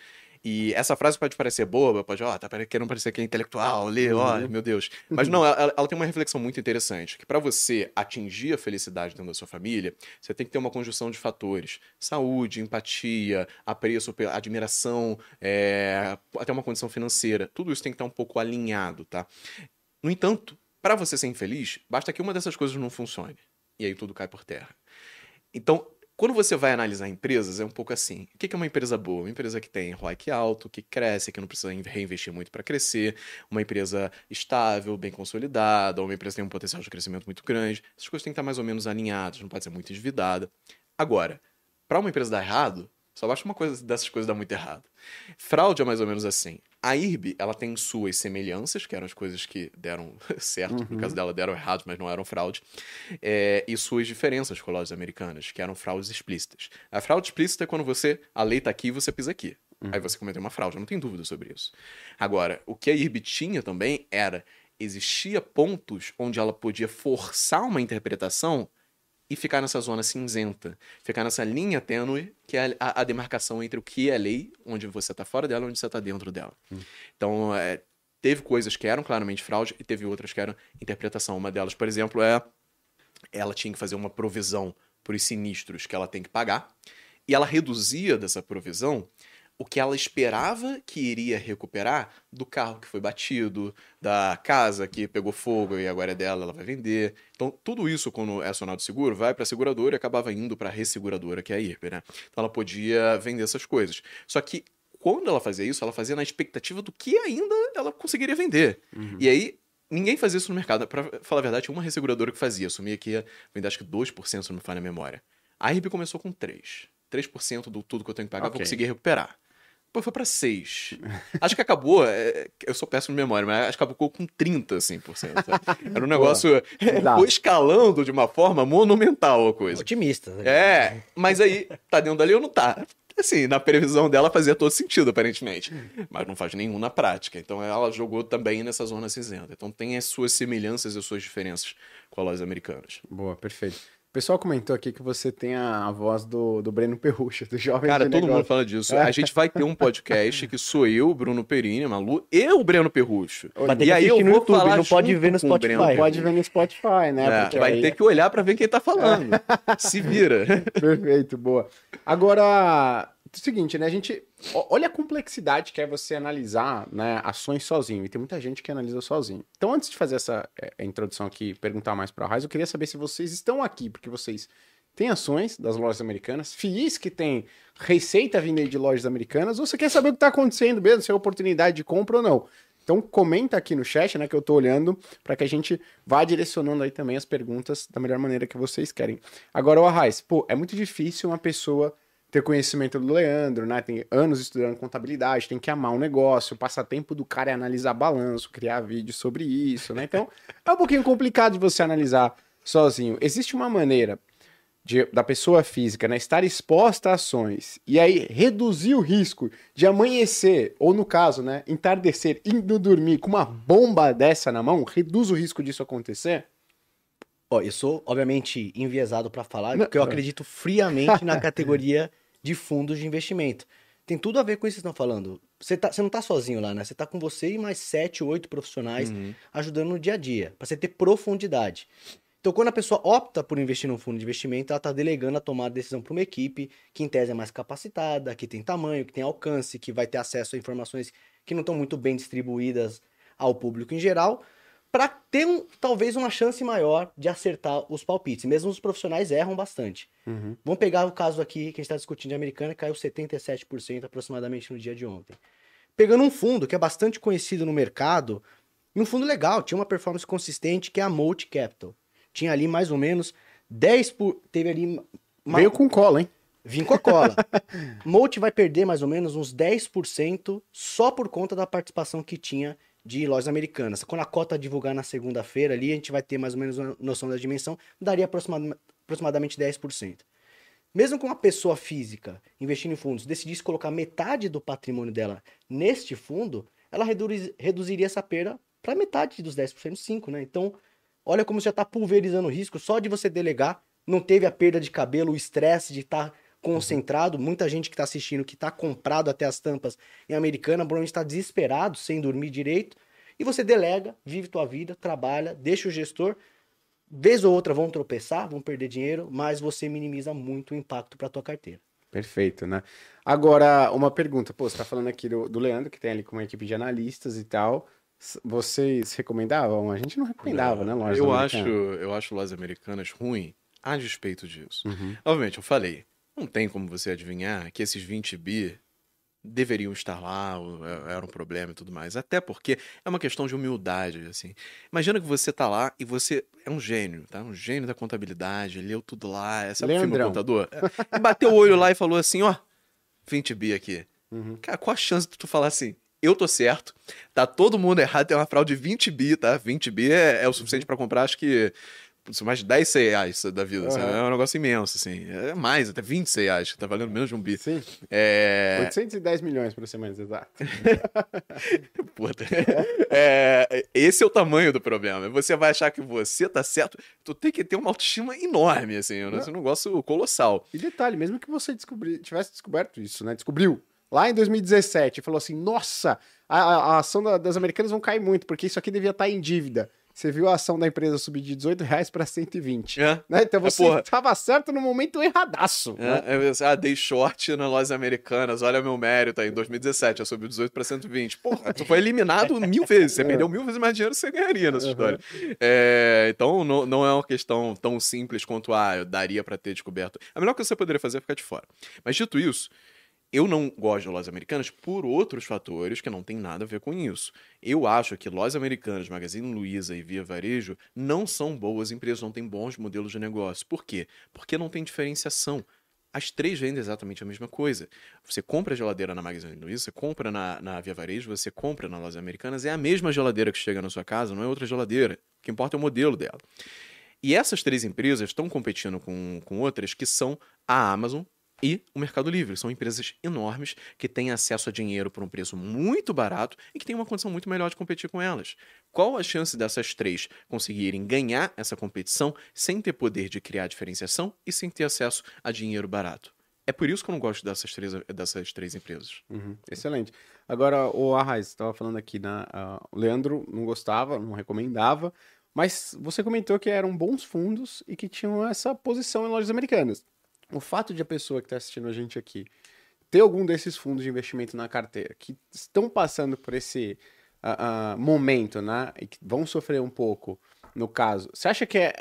E essa frase pode parecer boba, pode, ó, tá pare- querendo parecer que é intelectual, lê, ó, Uhum. meu Deus. Mas não, ela, ela tem uma reflexão muito interessante, que para você atingir a felicidade dentro da sua família, você tem que ter uma conjunção de fatores. Saúde, empatia, apreço, admiração, é, até uma condição financeira. Tudo isso tem que estar um pouco alinhado, tá? No entanto, para você ser infeliz, basta que uma dessas coisas não funcione. E aí tudo cai por terra. Então, quando você vai analisar empresas, é um pouco assim. O que é uma empresa boa? Uma empresa que tem ROIC alto, que cresce, que não precisa reinvestir muito para crescer, uma empresa estável, bem consolidada, uma empresa que tem um potencial de crescimento muito grande. Essas coisas têm que estar mais ou menos alinhadas, não pode ser muito endividada. Agora, para uma empresa dar errado, só basta uma coisa dessas coisas dar muito errado. Fraude é mais ou menos assim. A IRB, ela tem suas semelhanças, que eram as coisas que deram certo, no Uhum. caso dela deram errado, mas não eram fraude, é, e suas diferenças com lojas americanas, que eram fraudes explícitas. A fraude explícita é quando você, a lei tá aqui e você pisa aqui. Aí você cometeu uma fraude, não tem dúvida sobre isso. Agora, o que a IRB tinha também era existia pontos onde ela podia forçar uma interpretação e ficar nessa zona cinzenta, ficar nessa linha tênue que é a, a demarcação entre o que é lei, onde você está fora dela, e onde você está dentro dela. Hum. Então, é, teve coisas que eram claramente fraude e teve outras que eram interpretação. Uma delas, por exemplo, é ela tinha que fazer uma provisão por os sinistros que ela tem que pagar e ela reduzia dessa provisão o que ela esperava que iria recuperar do carro que foi batido, da casa que pegou fogo e agora é dela, ela vai vender. Então, tudo isso, quando é acionado seguro, vai para a seguradora e acabava indo para a resseguradora, que é a IRP, né? Então, ela podia vender essas coisas. Só que, quando ela fazia isso, ela fazia na expectativa do que ainda ela conseguiria vender. Uhum. E aí, ninguém fazia isso no mercado. Para falar a verdade, tinha uma resseguradora que fazia. Assumia que ia vender, acho que 2%, se não me falha a memória. A IRB começou com 3%. 3% do tudo que eu tenho que pagar, Ok. vou conseguir recuperar. Depois foi pra 6. Acho que acabou, é, eu sou péssimo de memória, mas acho que acabou com 30, assim, por cento. Era um negócio. Exato. foi escalando de uma forma monumental a coisa. Otimista. né? É, mas aí, tá dentro dali ou não tá? Assim, na previsão dela fazia todo sentido, aparentemente. Mas não faz nenhum na prática. Então ela jogou também nessa zona cinzenta. Então tem as suas semelhanças e as suas diferenças com as lojas americanas. Boa, perfeito. O pessoal comentou aqui que você tem a, voz do, do Breno Perrucha, do Jovem Cara, de todo mundo Negócio. fala disso. A gente vai ter um podcast que sou eu, Bruno Perini, Malu, e o Breno Perrucho. E aí eu no vou YouTube, falar não pode ver no Spotify. Breno. Pode ver no Spotify, né? É, vai aí- ter que olhar pra ver quem tá falando. Se vira. Perfeito, boa. Agora, é seguinte, né? A gente. Olha a complexidade que é você analisar né, ações sozinho. E tem muita gente que analisa sozinho. Então, antes de fazer essa é, introdução aqui, perguntar mais para a Raiz, eu queria saber se vocês estão aqui, porque vocês têm ações das lojas americanas, FIIs que tem receita vindo de lojas americanas, ou você quer saber o que está acontecendo mesmo, se é oportunidade de compra ou não. Então comenta aqui no chat, né, que eu tô olhando, para que a gente vá direcionando aí também as perguntas da melhor maneira que vocês querem. Agora, o Arraiz, pô, é muito difícil uma pessoa ter conhecimento do Leandro, né? Tem anos estudando contabilidade, tem que amar um negócio, o passatempo do cara é analisar balanço, criar vídeo sobre isso, né? Então, é um pouquinho complicado de você analisar sozinho. Existe uma maneira de- da pessoa física né, estar exposta a ações e aí reduzir o risco de amanhecer, ou no caso, né, entardecer, indo dormir com uma bomba dessa na mão, reduz o risco disso acontecer? Ó, eu sou, obviamente, enviesado para falar, Não, porque eu não. acredito friamente na categoria de fundos de investimento. Tem tudo a ver com isso que vocês estão falando. Você, tá, você não tá sozinho lá, né? Você tá com você e mais sete, oito profissionais Uhum. ajudando no dia a dia, para você ter profundidade. Então, quando a pessoa opta por investir num fundo de investimento, ela está delegando a tomar a decisão para uma equipe que, em tese, é mais capacitada, que tem tamanho, que tem alcance, que vai ter acesso a informações que não estão muito bem distribuídas ao público em geral, para ter, um, talvez, uma chance maior de acertar os palpites. Mesmo os profissionais erram bastante. Vamos pegar o caso aqui que a gente está discutindo de americana, caiu 77% aproximadamente no dia de ontem. Pegando um fundo que é bastante conhecido no mercado, e um fundo legal, tinha uma performance consistente, que é a Multi Capital. Tinha ali mais ou menos 10 por. Teve ali. Uma... Veio com cola, hein? Vim com a cola. Multi vai perder mais ou menos uns 10% só por conta da participação que tinha de lojas americanas. Quando a cota divulgar na segunda-feira ali, a gente vai ter mais ou menos uma noção da dimensão, daria aproxima- aproximadamente 10%. Mesmo com uma pessoa física investindo em fundos decidisse colocar metade do patrimônio dela neste fundo, ela reduz- reduziria essa perda para metade dos 10%, 5%, né? Então, olha como você já está pulverizando o risco só de você delegar. Não teve a perda de cabelo, o estresse de estar concentrado. Muita gente que está assistindo, que está comprado até as tampas em Americana, provavelmente está desesperado, sem dormir direito. E você delega, vive tua vida, trabalha, deixa o gestor. Vez ou outra vão tropeçar, vão perder dinheiro, mas você minimiza muito o impacto para tua carteira. Perfeito, né? Agora, uma pergunta. Pô, você tá falando aqui do, do Leandro, que tem ali com uma equipe de analistas e tal. Vocês recomendavam? A gente não recomendava, né? Lojas eu americanas. acho, eu acho lojas americanas ruim a despeito disso. Uhum. Obviamente, eu falei, não tem como você adivinhar que esses 20 bi deveriam estar lá, ou é- era um problema e tudo mais. Até porque é uma questão de humildade, assim. Imagina que você tá lá e você é um gênio, tá? Um gênio da contabilidade, leu tudo lá, é, sabe o filme Leandrão. contador? É. E bateu o olho lá e falou assim, ó, 20 bi aqui. Uhum. Cara, qual a chance de tu falar assim? Eu tô certo, tá todo mundo errado, tem uma fraude de 20 bi, tá? 20 bi é, é o suficiente pra comprar, acho que são mais de 10 reais da vida. assim, Aham. É um negócio imenso, assim. É mais, até 20 reais, que tá valendo menos de um bi. Sim. É. 810 milhões, para ser mais exato. Puta. É, esse é o tamanho do problema. Você vai achar que você tá certo. Tu tem que ter uma autoestima enorme, assim. É um negócio colossal. E detalhe, mesmo que você descobri, tivesse descoberto isso, né? Descobriu lá em 2017 e falou assim: nossa, a, a- a ação da- das americanas vão cair muito, porque isso aqui devia estar em dívida. Você viu a ação da empresa subir de 18 reais para 120. É. Né? Então É, você estava certo no momento erradaço. né? É, é, ah, dei short nas lojas americanas, olha meu mérito aí. Em 2017, eu subi 18 para 120. Porra, tu foi eliminado mil vezes. Você perdeu mil vezes mais dinheiro que você ganharia nessa história. É, então, não, não é uma questão tão simples quanto, ah, eu daria para ter descoberto. A melhor coisa que você poderia fazer é ficar de fora. Mas dito isso, eu não gosto de lojas americanas por outros fatores que não tem nada a ver com isso. Eu acho que lojas americanas, Magazine Luiza e Via Varejo não são boas empresas, não têm bons modelos de negócio. Por quê? Porque não tem diferenciação. As três vendem exatamente a mesma coisa. Você compra a geladeira na Magazine Luiza, você compra na, na Via Varejo, você compra na Lojas Americanas, é a mesma geladeira que chega na sua casa, não é outra geladeira. O que importa é o modelo dela. E essas três empresas estão competindo com, com outras que são a Amazon e o Mercado Livre. São empresas enormes que têm acesso a dinheiro por um preço muito barato e que têm uma condição muito melhor de competir com elas. Qual a chance dessas três conseguirem ganhar essa competição sem ter poder de criar diferenciação e sem ter acesso a dinheiro barato? É por isso que eu não gosto dessas três, dessas três empresas. Uhum, excelente. Agora, o Arraiz, estava falando aqui, né? ah, o Leandro não gostava, não recomendava, mas você comentou que eram bons fundos e que tinham essa posição em lojas americanas. O fato de a pessoa que está assistindo a gente aqui ter algum desses fundos de investimento na carteira que estão passando por esse ah, ah, momento, né? E que vão sofrer um pouco, no caso. Você acha que é,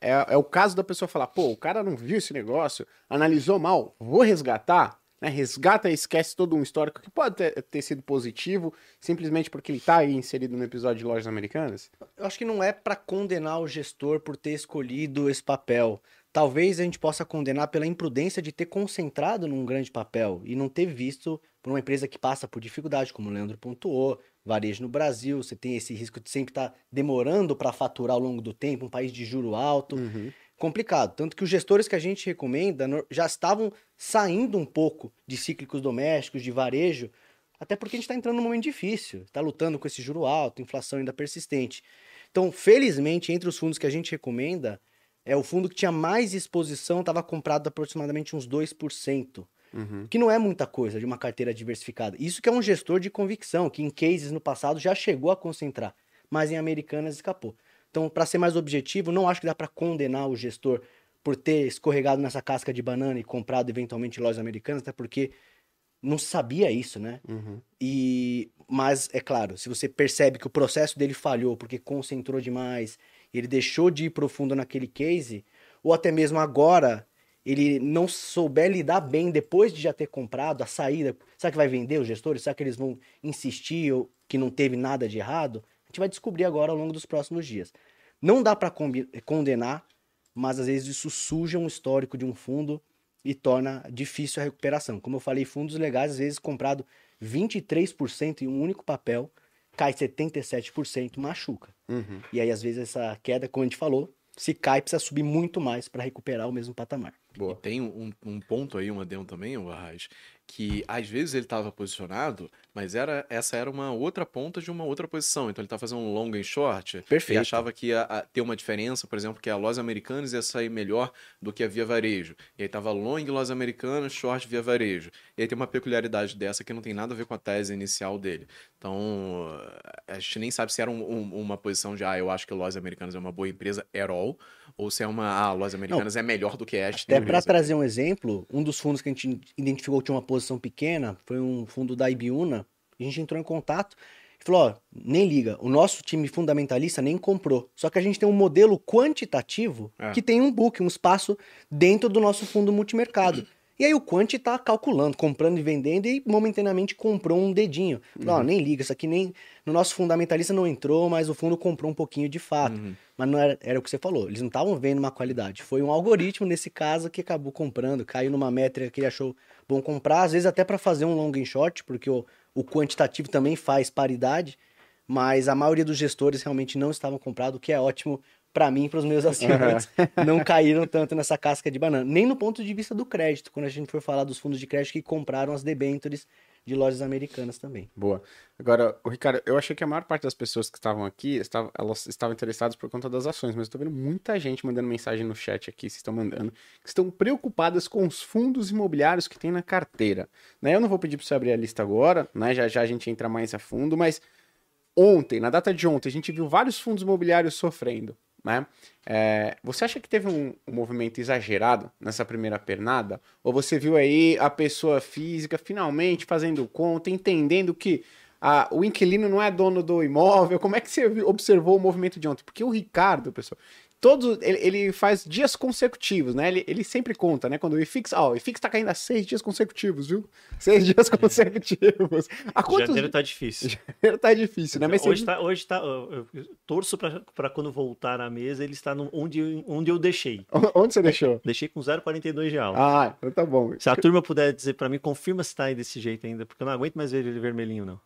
é, é o caso da pessoa falar, pô, o cara não viu esse negócio, analisou mal, vou resgatar? Né? Resgata e esquece todo um histórico que pode ter, ter sido positivo, simplesmente porque ele tá aí inserido no episódio de lojas americanas? Eu acho que não é para condenar o gestor por ter escolhido esse papel. Talvez a gente possa condenar pela imprudência de ter concentrado num grande papel e não ter visto por uma empresa que passa por dificuldade, como o Leandro pontuou, varejo no Brasil, você tem esse risco de sempre estar demorando para faturar ao longo do tempo, um país de juro alto. Complicado. Tanto que os gestores que a gente recomenda já estavam saindo um pouco de cíclicos domésticos, de varejo, até porque a gente está entrando num momento difícil, está lutando com esse juro alto, inflação ainda persistente. Então, felizmente, entre os fundos que a gente recomenda, é o fundo que tinha mais exposição, estava comprado aproximadamente uns 2%, Uhum. que não é muita coisa de uma carteira diversificada. Isso que é um gestor de convicção, que em cases no passado já chegou a concentrar, mas em Americanas escapou. Então, para ser mais objetivo, não acho que dá para condenar o gestor por ter escorregado nessa casca de banana e comprado eventualmente lojas americanas, até porque não sabia isso, né? Uhum. E mas é claro, se você percebe que o processo dele falhou porque concentrou demais, ele deixou de ir profundo naquele case, ou até mesmo agora ele não souber lidar bem depois de já ter comprado a saída, será que vai vender os gestores? Será que eles vão insistir ou que não teve nada de errado? A gente vai descobrir agora ao longo dos próximos dias. Não dá para condenar, mas às vezes isso suja um histórico de um fundo e torna difícil a recuperação. Como eu falei, fundos legais às vezes comprado 23% em um único papel, cai 77%, machuca. Uhum. E aí às vezes essa queda, como a gente falou, se cai precisa subir muito mais para recuperar o mesmo patamar. E Boa. tem um, um ponto aí, um adendo também, o Arraes, que às vezes ele estava posicionado, mas era essa era uma outra ponta de uma outra posição. Então ele estava fazendo um long e short Perfeito. e achava que ia a- ter uma diferença, por exemplo, que a lojas americanas ia sair melhor do que a via varejo. E aí estava long lojas americanas, short via varejo. E aí tem uma peculiaridade dessa que não tem nada a ver com a tese inicial dele. Então a gente nem sabe se era um- um- uma posição de, ah, eu acho que lojas americanas é uma boa empresa at all, ou se é uma, ah, lojas americanas é melhor do que esta Até para trazer um exemplo, um dos fundos que a gente identificou que tinha uma posição pequena foi um fundo da Ibiúna. A gente entrou em contato e falou: ó, nem liga, o nosso time fundamentalista nem comprou. Só que a gente tem um modelo quantitativo É. que tem um book, um espaço dentro do nosso fundo multimercado. E aí o Quant tá calculando, comprando e vendendo e momentaneamente comprou um dedinho. Falou, ó, nem liga, isso aqui nem. No nosso fundamentalista não entrou, mas o fundo comprou um pouquinho de fato. Uhum. Mas não era, era o que você falou, eles não estavam vendo uma qualidade. Foi um algoritmo nesse caso que acabou comprando, caiu numa métrica que ele achou bom comprar, às vezes até para fazer um long and short, porque o, o quantitativo também faz paridade, mas a maioria dos gestores realmente não estavam comprados, o que é ótimo para mim e para os meus assinantes não caíram tanto nessa casca de banana. Nem no ponto de vista do crédito, quando a gente for falar dos fundos de crédito que compraram as debêntures de lojas americanas também. Boa. Agora, o Ricardo, eu achei que a maior parte das pessoas que estavam aqui, estavam, elas estavam interessadas por conta das ações, mas eu tô vendo muita gente mandando mensagem no chat aqui, vocês estão mandando, que estão preocupadas com os fundos imobiliários que tem na carteira. Né? Eu não vou pedir para você abrir a lista agora, né? Já já a gente entra mais a fundo, mas ontem, na data de ontem, a gente viu vários fundos imobiliários sofrendo. Né? É, você acha que teve um, movimento exagerado nessa primeira pernada? Ou você viu aí a pessoa física finalmente fazendo conta, entendendo que a, o inquilino não é dono do imóvel? Como é que você observou o movimento de ontem? Porque o Ricardo, pessoal, todos ele, ele, faz dias consecutivos, né? Ele, ele sempre conta, né? Quando o IFIX, ó, o IFIX tá caindo há seis dias consecutivos, viu? Seis dias consecutivos. A quantos... Janeiro tá difícil. Janeiro tá difícil, né? Mas hoje, você... tá, hoje tá. Eu torço para quando voltar à mesa ele está no, onde, onde eu deixei. Onde você deixou? Deixei com 0,42 de alta. Ah, então tá bom. Se a turma puder dizer para mim, confirma se tá aí desse jeito ainda, porque eu não aguento mais ver ele vermelhinho, não.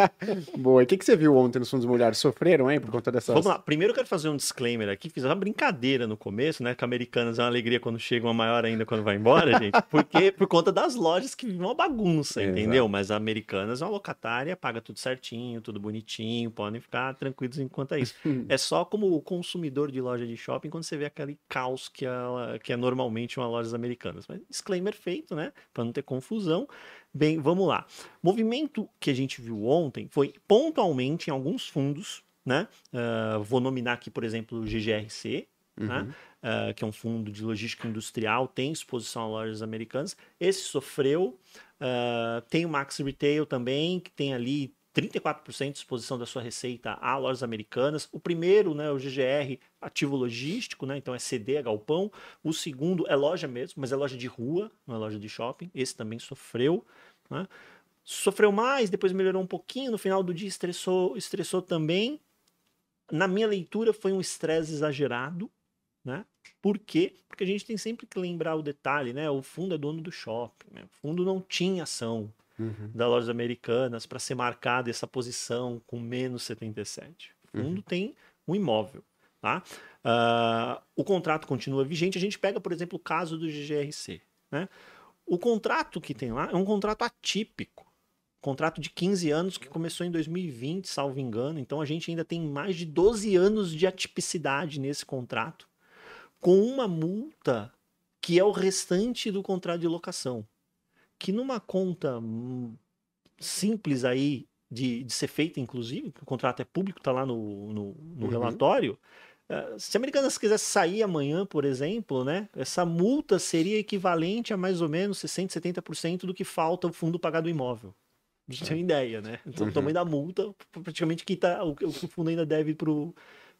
Boa. E o que, que você viu ontem nos fundos imobiliários? Sofreram, hein, por conta dessas. Vamos lá. Primeiro eu quero fazer um disclaimer aqui. Fiz uma brincadeira no começo, né? Que americanas é uma alegria quando chegam, uma maior ainda quando vai embora, gente. Porque por conta das lojas que vivem uma bagunça, é, entendeu? Exato. Mas americanas é uma locatária, paga tudo certinho, tudo bonitinho, podem ficar tranquilos enquanto é isso. é só como consumidor de loja de shopping quando você vê aquele caos que, ela, que é normalmente uma lojas americanas. Mas disclaimer feito, né? Para não ter confusão. Bem, vamos lá. Movimento que a gente viu ontem foi pontualmente em alguns fundos, né? Uh, vou nominar aqui, por exemplo, o GGRC, né? uhum. né? Uh, que é um fundo de logística industrial, tem exposição a lojas americanas. Esse sofreu. Uh, tem o Max Retail também, que tem ali 34% de exposição da sua receita a lojas americanas. O primeiro, né, o GGR, ativo logístico, né, então é CD, é galpão. O segundo é loja mesmo, mas é loja de rua, não é loja de shopping. Esse também sofreu. Né? Sofreu mais, depois melhorou um pouquinho. No final do dia estressou, estressou também. Na minha leitura foi um estresse exagerado, né? Por quê? Porque a gente tem sempre que lembrar o detalhe, né? O fundo é dono do shopping, né? o fundo não tinha ação uhum. das lojas americanas para ser marcada essa posição com menos 77. O fundo uhum. tem um imóvel. Tá? Uh, o contrato continua vigente. A gente pega, por exemplo, o caso do GGRC. Né? O contrato que tem lá é um contrato atípico. Contrato de 15 anos que começou em 2020, salvo engano. Então a gente ainda tem mais de 12 anos de atipicidade nesse contrato, com uma multa que é o restante do contrato de locação que numa conta hum, simples aí de, de ser feita, inclusive, o contrato é público, está lá no, no, no uhum. relatório. Uh, se a Americanas quisesse sair amanhã, por exemplo, né, essa multa seria equivalente a mais ou menos 60%, 70% do que falta o fundo pagar do imóvel. De ter uma ideia, né? Então, uhum. o tamanho da multa, praticamente que tá, o, que o fundo ainda deve para o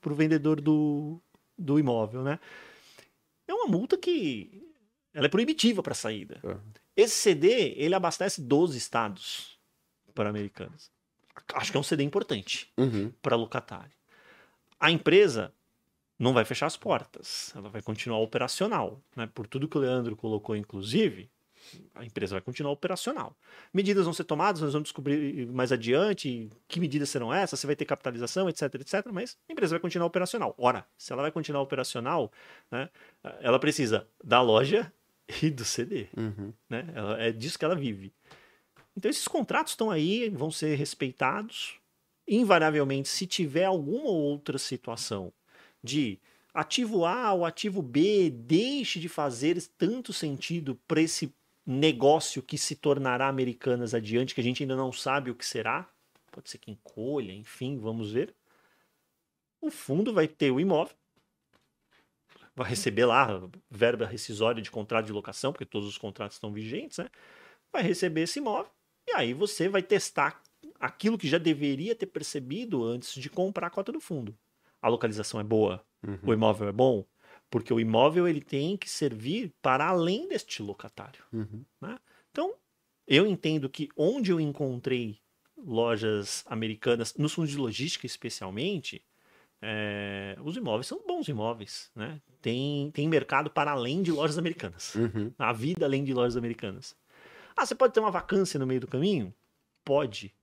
vendedor do, do imóvel, né? É uma multa que ela é proibitiva para saída. Uhum. Esse CD, ele abastece 12 estados para americanos. Acho que é um CD importante uhum. para locatário. A empresa não vai fechar as portas, ela vai continuar operacional. Né? Por tudo que o Leandro colocou, inclusive, a empresa vai continuar operacional. Medidas vão ser tomadas, nós vamos descobrir mais adiante que medidas serão essas, se vai ter capitalização, etc, etc, mas a empresa vai continuar operacional. Ora, se ela vai continuar operacional, né, ela precisa da loja e do CD. Uhum. Né? Ela, é disso que ela vive. Então esses contratos estão aí, vão ser respeitados. Invariavelmente, se tiver alguma outra situação de ativo A ou ativo B deixe de fazer tanto sentido para esse negócio que se tornará Americanas adiante, que a gente ainda não sabe o que será, pode ser que encolha, enfim, vamos ver. O fundo vai ter o imóvel, vai receber lá verba rescisória de contrato de locação, porque todos os contratos estão vigentes, né? Vai receber esse imóvel e aí você vai testar aquilo que já deveria ter percebido antes de comprar a cota do fundo. A localização é boa, uhum. o imóvel é bom, porque o imóvel ele tem que servir para além deste locatário. Uhum. Né? Então, eu entendo que onde eu encontrei lojas americanas, nos fundos de logística especialmente, é, os imóveis são bons imóveis, né? Tem, tem mercado para além de lojas americanas. Uhum. A vida além de lojas americanas. Ah, você pode ter uma vacância no meio do caminho? Pode.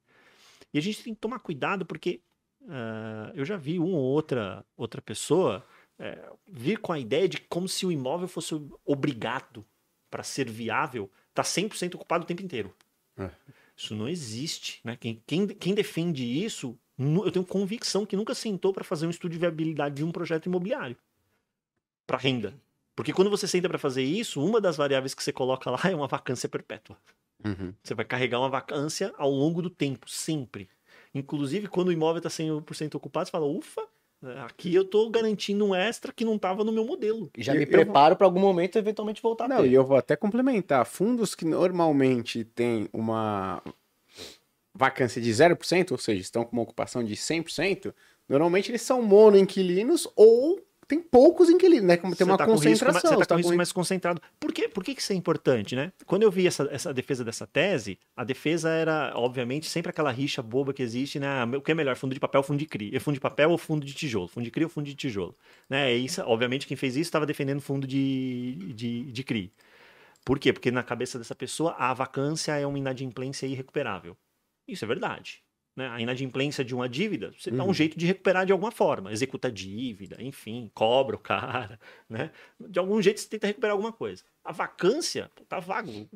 E a gente tem que tomar cuidado porque uh, eu já vi uma ou outra, outra pessoa é, vir com a ideia de como se o imóvel fosse obrigado para ser viável, tá 100% ocupado o tempo inteiro. É. Isso não existe, né? Quem, quem, quem defende isso, eu tenho convicção que nunca sentou para fazer um estudo de viabilidade de um projeto imobiliário para renda. Porque quando você senta para fazer isso, uma das variáveis que você coloca lá é uma vacância perpétua. Uhum. Você vai carregar uma vacância ao longo do tempo, sempre. Inclusive, quando o imóvel está 100% ocupado, você fala, ufa, aqui eu estou garantindo um extra que não estava no meu modelo. E já Eu- me eu preparo para algum momento eventualmente voltar a Não, ter. e eu vou até complementar. Fundos que normalmente têm uma vacância de 0%, ou seja, estão com uma ocupação de 100%, normalmente eles são monoinquilinos ou tem poucos inquilinos, né? Como tem Você uma tá com risco concentração. Você tá com isso com- mais concentrado. Por, quê? Por que, que isso é importante, né? Quando eu vi essa, essa defesa dessa tese, a defesa era, obviamente, sempre aquela rixa boba que existe, né? Ah, O que é melhor, fundo de papel ou fundo de CRI? É fundo de papel ou fundo de tijolo? Fundo de CRI ou fundo de tijolo? Né? E isso, obviamente, quem fez isso estava defendendo fundo de, de, de CRI. Por quê? Porque na cabeça dessa pessoa, a vacância é uma inadimplência irrecuperável. Isso é verdade. Né? A inadimplência de uma dívida, você dá um Uhum. jeito de recuperar de alguma forma. Executa a dívida, enfim, cobra o cara, né? De algum jeito você tenta recuperar alguma coisa. A vacância, tá vago.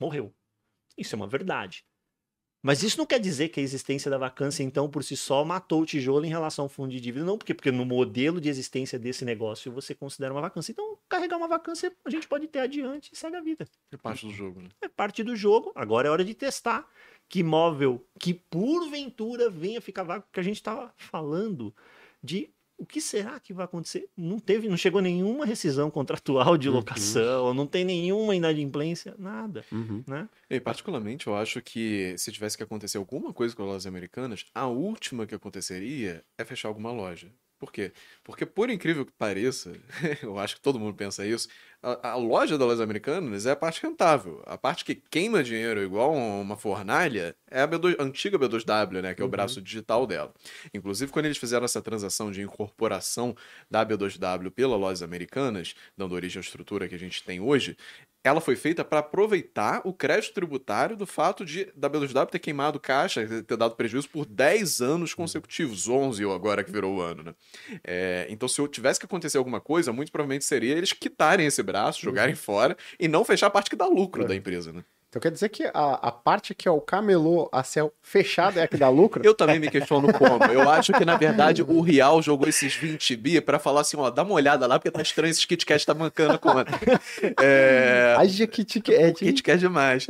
Morreu. Isso é uma verdade. Mas isso não quer dizer que a existência da vacância, então, por si só, matou o tijolo em relação ao fundo de dívida. Não, porque, porque no modelo de existência desse negócio você considera uma vacância. Então, carregar uma vacância a gente pode ter adiante e segue a vida. É parte do jogo, né? É parte do jogo. Agora é hora de testar que imóvel que porventura venha ficar vago, porque a gente estava falando de o que será que vai acontecer. Não teve, não chegou nenhuma rescisão contratual de Uhum. locação, não tem nenhuma inadimplência, nada, Uhum. né? E, particularmente, eu acho que se tivesse que acontecer alguma coisa com as lojas americanas, a última que aconteceria é fechar alguma loja. Por quê? Porque, por incrível que pareça, eu acho que todo mundo pensa isso, a, a loja das lojas americanas é a parte rentável. A parte que queima dinheiro igual uma fornalha é a, B2, a antiga B2W, né? Que é o Uhum. braço digital dela. Inclusive, quando eles fizeram essa transação de incorporação da B2W pela lojas americanas, dando origem à estrutura que a gente tem hoje, ela foi feita para aproveitar o crédito tributário do fato de da B2W ter queimado caixa, ter dado prejuízo por 10 anos consecutivos, 11 ou agora que virou o ano, né? É, então, se eu tivesse que acontecer alguma coisa, muito provavelmente seria eles quitarem esse braço, jogarem fora e não fechar a parte que dá lucro É. da empresa, né? Então quer dizer que a, a parte que é o camelô a céu fechado é a que dá lucro? Eu também me questiono como. Eu acho que, na verdade, o Real jogou esses 20 bi pra falar assim, ó, dá uma olhada lá, porque tá estranho esses Kit Kat tá mancando a conta. É... Haja Kit Kat. Kit Kat demais.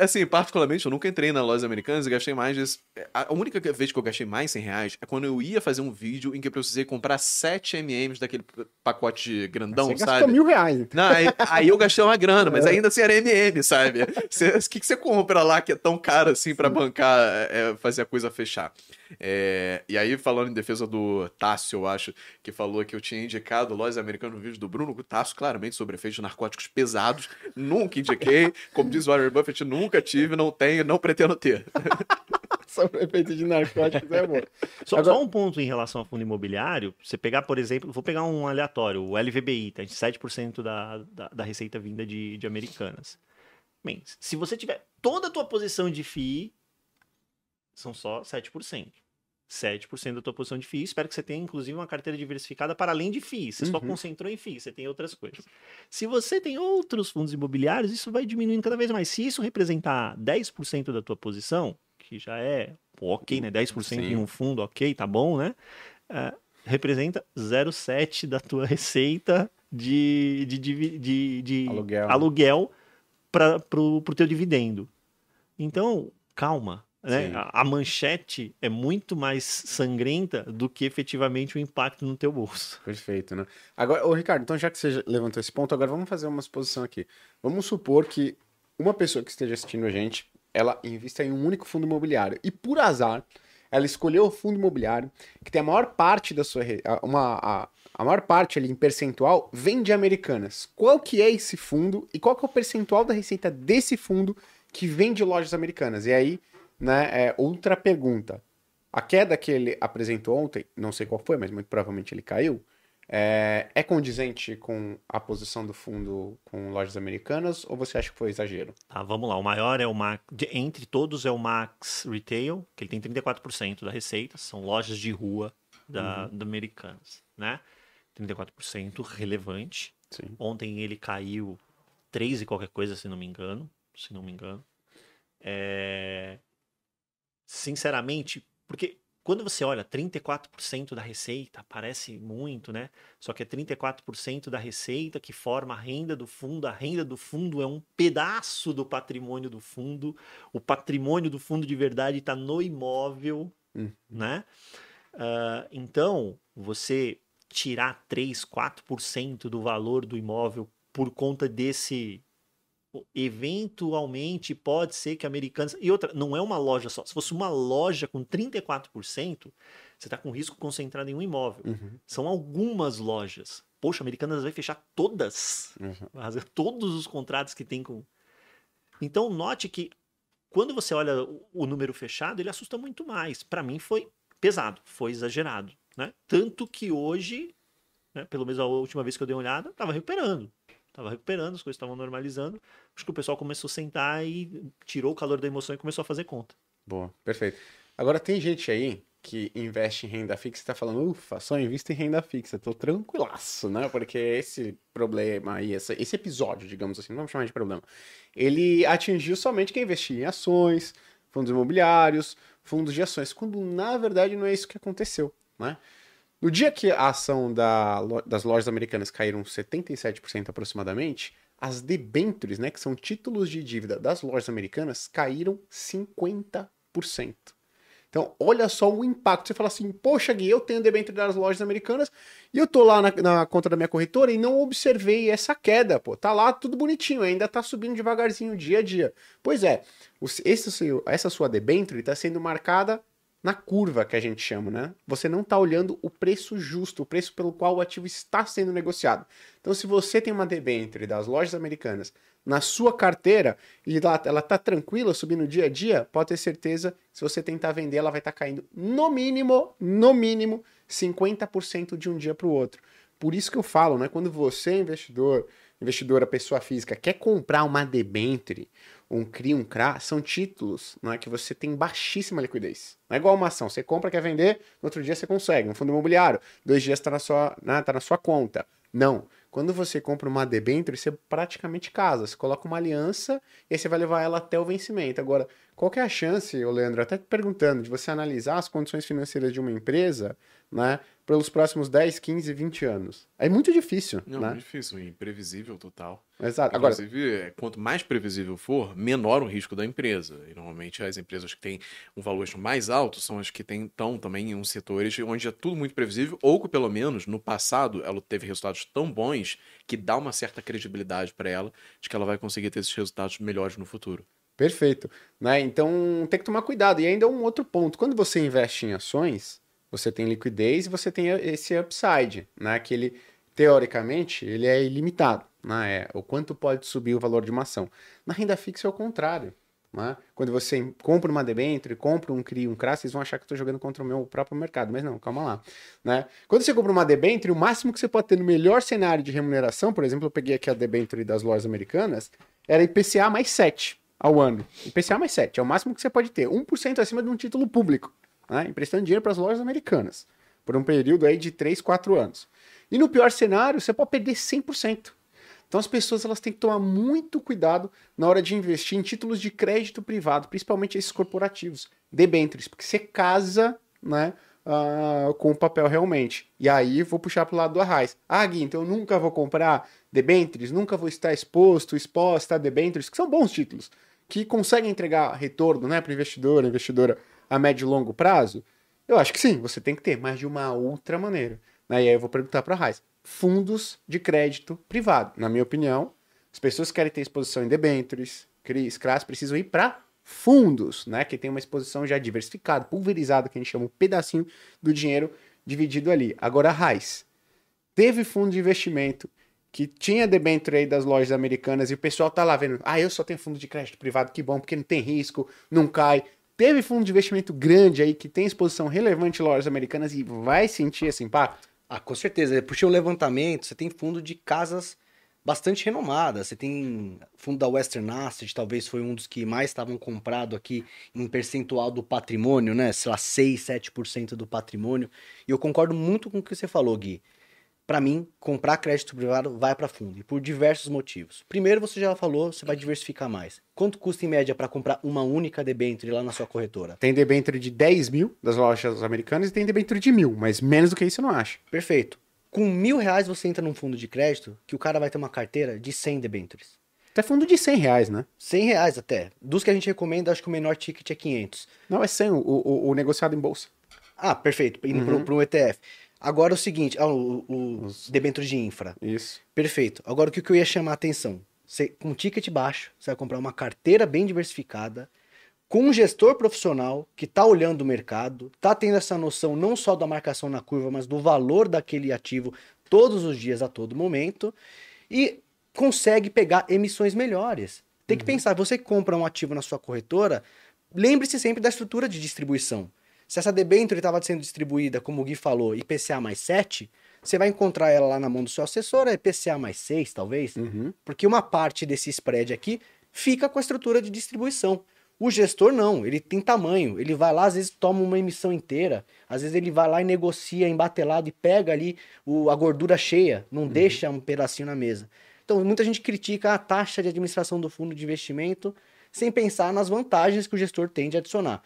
Assim, particularmente, eu nunca entrei na lojas americanas e gastei mais de... A única vez que eu gastei mais 100 reais é quando eu ia fazer um vídeo em que eu precisei comprar 7 MMs daquele pacote grandão, Você sabe? gastou mil reais. Não, aí, aí eu gastei uma grana, mas ainda assim era MM, sabe? O que, que você compra lá que é tão caro assim pra bancar, é, fazer a coisa fechar? É, e aí, falando em defesa do Tássio, eu acho, que falou que eu tinha indicado lojas americanas no vídeo do Bruno, o Tássio claramente sobre efeitos de narcóticos pesados, nunca indiquei, como diz o Warren Buffett, nunca tive, não tenho, não pretendo ter. Sobre efeito de narcóticos é bom. Só, Agora- só um ponto em relação ao fundo imobiliário, você pegar, por exemplo, vou pegar um aleatório, o LVBI, tá? 7% da, da, da receita vinda de, de americanas. Bem, se você tiver toda a tua posição de FII, são só 7%. 7% da tua posição de FII. Espero que você tenha, inclusive, uma carteira diversificada para além de FII. Você só Uhum. concentrou em FII, você tem outras coisas. Se você tem outros fundos imobiliários, isso vai diminuindo cada vez mais. Se isso representar 10% da tua posição, que já é pô, ok, né? 10% Sim. em um fundo, ok, tá bom, né? Ah, representa 0,7% da tua receita de, de, de, de, de Aluguel. aluguel para pro teu dividendo. Então, calma. Né? A, a manchete é muito mais sangrenta do que efetivamente o impacto no teu bolso. Perfeito, né? Agora, ô Ricardo, então já que você levantou esse ponto, agora vamos fazer uma suposição aqui. Vamos supor que uma pessoa que esteja assistindo a gente, ela invista em um único fundo imobiliário e por azar, ela escolheu o fundo imobiliário que tem a maior parte da sua uma a, a maior parte ali em percentual vem de Americanas. Qual que é esse fundo e qual que é o percentual da receita desse fundo que vem de lojas americanas? E aí, né, é outra pergunta. A queda que ele apresentou ontem, não sei qual foi, mas muito provavelmente ele caiu, é, é condizente com a posição do fundo com lojas americanas ou você acha que foi exagero? Tá, vamos lá. O maior é o Max. entre todos é o Max Retail, que ele tem 34% da receita. São lojas de rua da, da Americanas, né? 34% relevante. Sim. Ontem ele caiu 3 e qualquer coisa, se não me engano. Se não me engano. É... Sinceramente, porque quando você olha 34% da receita, parece muito, né? Só que é 34% da receita que forma a renda do fundo. A renda do fundo é um pedaço do patrimônio do fundo. O patrimônio do fundo de verdade está no imóvel, Hum. né? Ah, então, você tirar 3, 4% do valor do imóvel por conta desse eventualmente pode ser que americanas e outra não é uma loja só se fosse uma loja com 34% você está com risco concentrado em um imóvel. Uhum, são algumas lojas. Poxa americanas vai fechar todas. Uhum. vai fazer todos os contratos que tem com. Então note que quando você olha o- número fechado ele assusta muito mais. Para mim foi pesado foi exagerado né? Tanto que hoje né, pelo menos a última vez que eu dei uma olhada estava recuperando Tava recuperando, as coisas estavam normalizando. Acho que o pessoal começou a sentar e tirou o calor da emoção e começou a fazer conta. Boa, perfeito. Agora tem gente aí que investe em renda fixa e tá falando, ufa, só invisto em renda fixa, tô tranquilaço, né? Porque esse problema aí, esse episódio, digamos assim, não vamos chamar de problema, ele atingiu somente quem investia em ações, fundos imobiliários, fundos de ações, quando na verdade não é isso que aconteceu, né? No dia que a ação da das lojas americanas caíram 77% aproximadamente, as debêntures, né, que são títulos de dívida das lojas americanas, caíram 50%. Então, olha só o impacto. Você fala assim, poxa, Gui, eu tenho debênture das lojas americanas e eu tô lá na, na conta da minha corretora e não observei essa queda, pô. Tá lá tudo bonitinho, ainda tá subindo devagarzinho dia a dia. Pois é, esse essa sua debênture está sendo marcada na curva que a gente chama, né? Você não está olhando o preço justo, o preço pelo qual o ativo está sendo negociado. Então, se você tem uma debênture das lojas americanas na sua carteira e ela, ela tá tranquila, subindo dia a dia, pode ter certeza, se você tentar vender, ela vai estar caindo no mínimo, no mínimo, 50% de um dia para o outro. Por isso que eu falo, né? Quando você, investidor, investidora, pessoa física, quer comprar uma debenture, um CRI, um CRA, são títulos não é, que você tem baixíssima liquidez. Não é igual uma ação. Você compra, quer vender, no outro dia você consegue. Um fundo imobiliário, dois dias está na, sua, né, tá na sua conta. Não. Quando você compra uma debenture, você praticamente casa. Você coloca uma aliança e aí você vai levar ela até o vencimento. Agora, qual é a chance, Leandro, até perguntando, de você analisar as condições financeiras de uma empresa né, pelos próximos 10, 15, 20 anos? É muito difícil, Não, né? muito difícil, imprevisível total. Exato. Agora, Inclusive, é, quanto mais previsível for, menor o risco da empresa. E normalmente as empresas que têm um valuation mais alto são as que estão também em uns setores onde é tudo muito previsível, ou que pelo menos no passado ela teve resultados tão bons que dá uma certa credibilidade para ela de que ela vai conseguir ter esses resultados melhores no futuro. Perfeito. Né? Então tem que tomar cuidado. E ainda um outro ponto: quando você investe em ações, você tem liquidez e você tem esse upside, né? Que ele, teoricamente, ele é ilimitado. Né? É o quanto pode subir o valor de uma ação. Na renda fixa é o contrário. Né? Quando você compra uma debenture, compra um CRI, um CRA, vocês vão achar que eu estou jogando contra o meu próprio mercado, mas não, calma lá. Né? Quando você compra uma debenture, o máximo que você pode ter no melhor cenário de remuneração, por exemplo, eu peguei aqui a debenture das lojas americanas, era IPCA mais 7 ao ano. IPCA mais 7, é o máximo que você pode ter. 1% acima de um título público, né? emprestando dinheiro para as lojas americanas, por um período aí de 3, 4 anos. E no pior cenário, você pode perder 100%. Então as pessoas elas têm que tomar muito cuidado na hora de investir em títulos de crédito privado, principalmente esses corporativos, debêntures, porque você casa, né, ah, com o papel realmente. E aí vou puxar para o lado do Arraiz. Ah, Gui, então eu nunca vou comprar debêntures, nunca vou estar exposto, exposta a debêntures, que são bons títulos, que conseguem entregar retorno, né, para o investidor, investidora a médio e longo prazo. Eu acho que sim, você tem que ter, mas de uma outra maneira. Né? E aí eu vou perguntar para a Raiz. Fundos de crédito privado. Na minha opinião, as pessoas que querem ter exposição em debêntures, CRIs, CRAS, precisam ir para fundos, né? Que tem uma exposição já diversificada, pulverizada, que a gente chama um pedacinho do dinheiro dividido ali. Agora, a Raiz teve fundo de investimento que tinha debênture aí das lojas americanas e o pessoal tá lá vendo, ah, eu só tenho fundo de crédito privado, que bom, porque não tem risco, não cai. Teve fundo de investimento grande aí que tem exposição relevante em lojas americanas e vai sentir esse impacto? Ah, com certeza. Eu puxei um levantamento, você tem fundo de casas bastante renomadas. Você tem fundo da Western Asset, talvez foi um dos que mais estavam comprado aqui em percentual do patrimônio, né? Sei lá, 6, 7% do patrimônio. E eu concordo muito com o que você falou, Gui. Para mim, comprar crédito privado vai para fundo, e por diversos motivos. Primeiro, você já falou, você vai diversificar mais. Quanto custa em média para comprar uma única debênture lá na sua corretora? Tem debênture de 10 mil das lojas americanas e tem debênture de mil, mas menos do que isso eu não acho. Perfeito. Com mil reais você entra num fundo de crédito que o cara vai ter uma carteira de 100 debêntures. Até fundo de 100 reais, né? 100 reais até. Dos que a gente recomenda, acho que o menor ticket é 500. Não, é 100 o, o, o negociado em bolsa. Ah, perfeito. Indo Uhum. para um ETF. Agora o seguinte, ah, o, o debênture de infra. Isso. Perfeito. Agora o que que eu ia chamar a atenção? Você, com ticket baixo, você vai comprar uma carteira bem diversificada, com um gestor profissional que está olhando o mercado, está tendo essa noção não só da marcação na curva, mas do valor daquele ativo todos os dias, a todo momento, e consegue pegar emissões melhores. Tem que pensar, você compra um ativo na sua corretora, lembre-se sempre da estrutura de distribuição. Se essa debênture estava sendo distribuída, como o Gui falou, IPCA mais 7, você vai encontrar ela lá na mão do seu assessor, é IPCA mais 6, talvez, Uhum. porque uma parte desse spread aqui fica com a estrutura de distribuição. O gestor não, ele tem tamanho, ele vai lá, às vezes toma uma emissão inteira, às vezes ele vai lá e negocia embatelado e pega ali o, a gordura cheia, não deixa um pedacinho na mesa. Então, muita gente critica a taxa de administração do fundo de investimento sem pensar nas vantagens que o gestor tem de adicionar.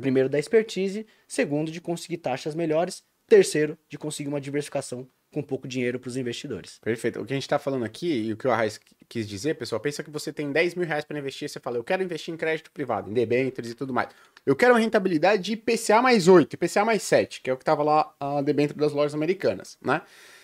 Primeiro, da expertise, segundo, de conseguir taxas melhores, terceiro, de conseguir uma diversificação com pouco dinheiro para os investidores. Perfeito. O que a gente tá falando aqui, e o que o Arraes quis dizer, pessoal, pensa que você tem 10 mil reais para investir, você fala, eu quero investir em crédito privado, em debêntures e tudo mais. Eu quero uma rentabilidade de IPCA mais 8, IPCA mais 7, que é o que tava lá a debênture das lojas americanas, né?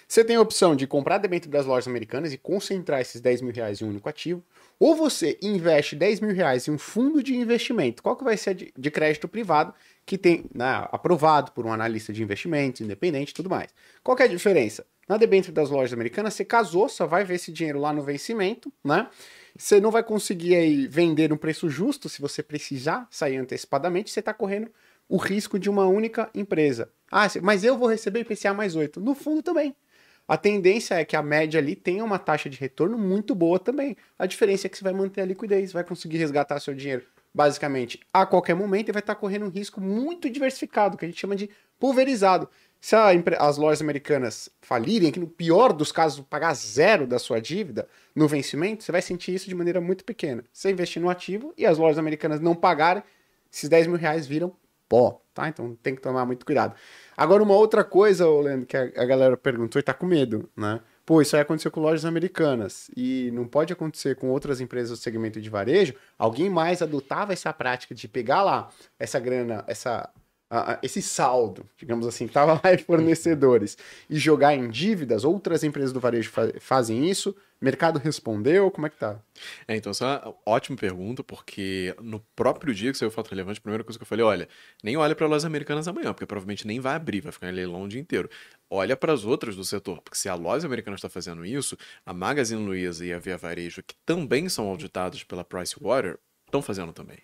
Você tem a opção de comprar debênture das lojas americanas e concentrar esses 10 mil reais em um único ativo, ou você investe 10 mil reais em um fundo de investimento. Qual que vai ser de, crédito privado que tem né, aprovado por um analista de investimentos, independente e tudo mais. Qual que é a diferença? Na debênture das lojas americanas, você casou, só vai ver esse dinheiro lá no vencimento, né? Você não vai conseguir aí vender um preço justo se você precisar sair antecipadamente, você está correndo o risco de uma única empresa. Ah, mas eu vou receber IPCA mais 8. No fundo também. A tendência é que a média ali tenha uma taxa de retorno muito boa também. A diferença é que você vai manter a liquidez, vai conseguir resgatar seu dinheiro basicamente a qualquer momento e vai estar correndo um risco muito diversificado, que a gente chama de pulverizado. Se a, as lojas americanas falirem, que no pior dos casos pagar zero da sua dívida no vencimento, você vai sentir isso de maneira muito pequena. Você investir no ativo e as lojas americanas não pagarem, esses 10 mil reais viram pó, tá? Então tem que tomar muito cuidado. Agora, uma outra coisa, Leandro, que a, galera perguntou e tá com medo, né? Pô, isso aí aconteceu com lojas americanas e não pode acontecer com outras empresas do segmento de varejo. Alguém mais adotava essa prática de pegar lá essa grana, essa, esse saldo, digamos assim, tava lá em fornecedores e jogar em dívidas. Outras empresas do varejo fa fazem isso. Mercado respondeu? Como é que tá? É, então, essa é uma ótima pergunta, porque no próprio dia que saiu o fato relevante, a primeira coisa que eu falei, olha, nem olha para lojas americanas amanhã, porque provavelmente nem vai abrir, vai ficar em leilão o dia inteiro. Olha para as outras do setor, porque se a loja americana está fazendo isso, a Magazine Luiza e a Via Varejo, que também são auditados pela Pricewater, estão fazendo também.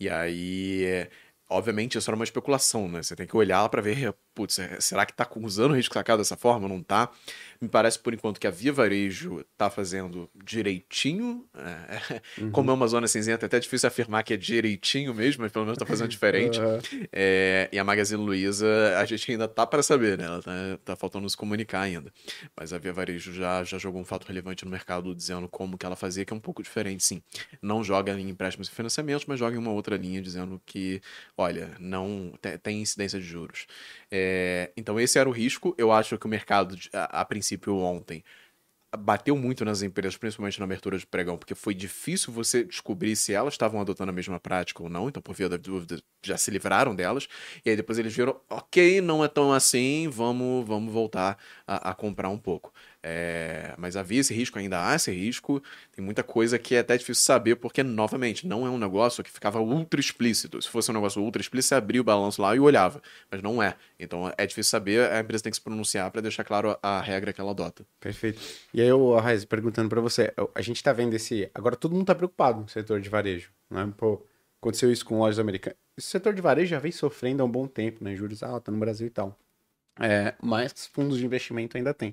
E aí, é, obviamente, isso era uma especulação, né? Você tem que olhar para ver, putz, será que está usando o risco sacado dessa forma? Não está? Me parece, por enquanto, que a Via Varejo está fazendo direitinho. É, uhum. Como é uma zona cinzenta, é até difícil afirmar que é direitinho mesmo, mas pelo menos está fazendo diferente. Uhum. É, e a Magazine Luiza, a gente ainda tá para saber, né? Ela tá, tá, faltando se comunicar ainda. Mas a Via Varejo já, já jogou um fato relevante no mercado dizendo como que ela fazia, que é um pouco diferente, sim. Não joga em empréstimos e financiamentos, mas joga em uma outra linha dizendo que, olha, não tem, tem incidência de juros. É, então esse era o risco. Eu acho que o mercado, a, a princípio ontem, bateu muito nas empresas, principalmente na abertura de pregão, porque foi difícil você descobrir se elas estavam adotando a mesma prática ou não, então por via da dúvida já se livraram delas, e aí depois eles viram, ok, não é tão assim, vamos, vamos voltar a, a comprar um pouco. É, mas havia esse risco, ainda há esse risco, tem muita coisa que é até difícil saber, porque, novamente, não é um negócio que ficava ultra explícito. Se fosse um negócio ultra explícito, você abria o balanço lá e olhava, mas não é. Então é difícil saber, a empresa tem que se pronunciar para deixar claro a, regra que ela adota. Perfeito. E aí, o Raiz, perguntando para você, a gente tá vendo esse. Agora todo mundo tá preocupado no setor de varejo, né? Pô, aconteceu isso com lojas americanas. Esse setor de varejo já vem sofrendo há um bom tempo, né? Juros altos no Brasil e tal. É, mas fundos de investimento ainda tem.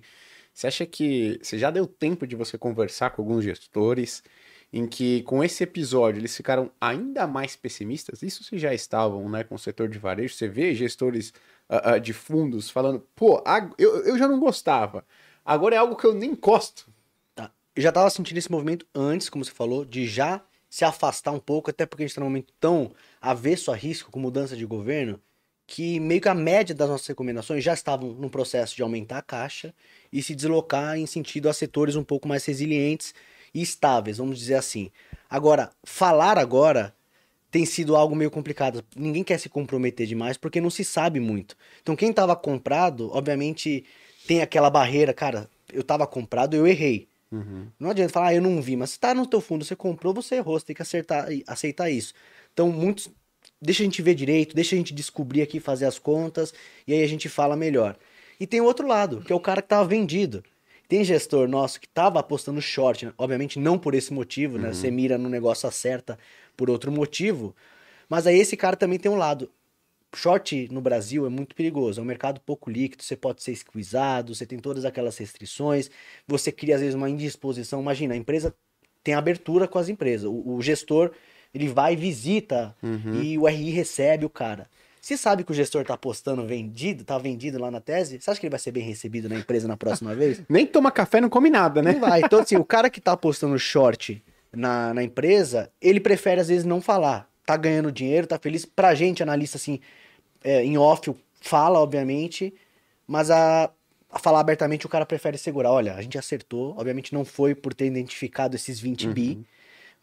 Você acha que você já deu tempo de você conversar com alguns gestores em que com esse episódio eles ficaram ainda mais pessimistas? Isso se já estavam, né, com o setor de varejo. Você vê gestores ah, ah, de fundos falando, pô, eu, eu já não gostava. Agora é algo que eu nem encosto. Tá. Eu já tava sentindo esse movimento antes, como você falou, de já se afastar um pouco, até porque a gente tá num momento tão avesso a risco com mudança de governo, que meio que a média das nossas recomendações já estavam no processo de aumentar a caixa e se deslocar em sentido a setores um pouco mais resilientes e estáveis, vamos dizer assim. Agora, falar agora tem sido algo meio complicado. Ninguém quer se comprometer demais porque não se sabe muito. Então, quem estava comprado, obviamente, tem aquela barreira, cara, eu estava comprado, eu errei. Não adianta falar, ah, eu não vi, mas se tá no teu fundo, você comprou, você errou, você tem que acertar, aceitar isso. Então, muitos. Deixa a gente ver direito, deixa a gente descobrir aqui, fazer as contas, e aí a gente fala melhor. E tem o outro lado, que é o cara que tava vendido. Tem gestor nosso que tava apostando short, né? obviamente não por esse motivo, né? Você mira no negócio, acerta por outro motivo. Mas aí esse cara também tem um lado. Short no Brasil é muito perigoso, é um mercado pouco líquido, você pode ser squeezado, você tem todas aquelas restrições, você cria às vezes uma indisposição. Imagina, a empresa tem abertura com as empresas, o, o gestor ele vai, visita e o RI recebe o cara. Se sabe que o gestor tá apostando vendido, tá vendido lá na tese, você acha que ele vai ser bem recebido na empresa na próxima vez? Nem toma café, não come nada, né? Não vai. Então, assim, o cara que tá apostando short na, na empresa, ele prefere às vezes não falar. Tá ganhando dinheiro, tá feliz. Pra gente, analista, assim, é, em off, fala, obviamente, mas a, a falar abertamente o cara prefere segurar. Olha, a gente acertou, obviamente não foi por ter identificado esses 20 bi,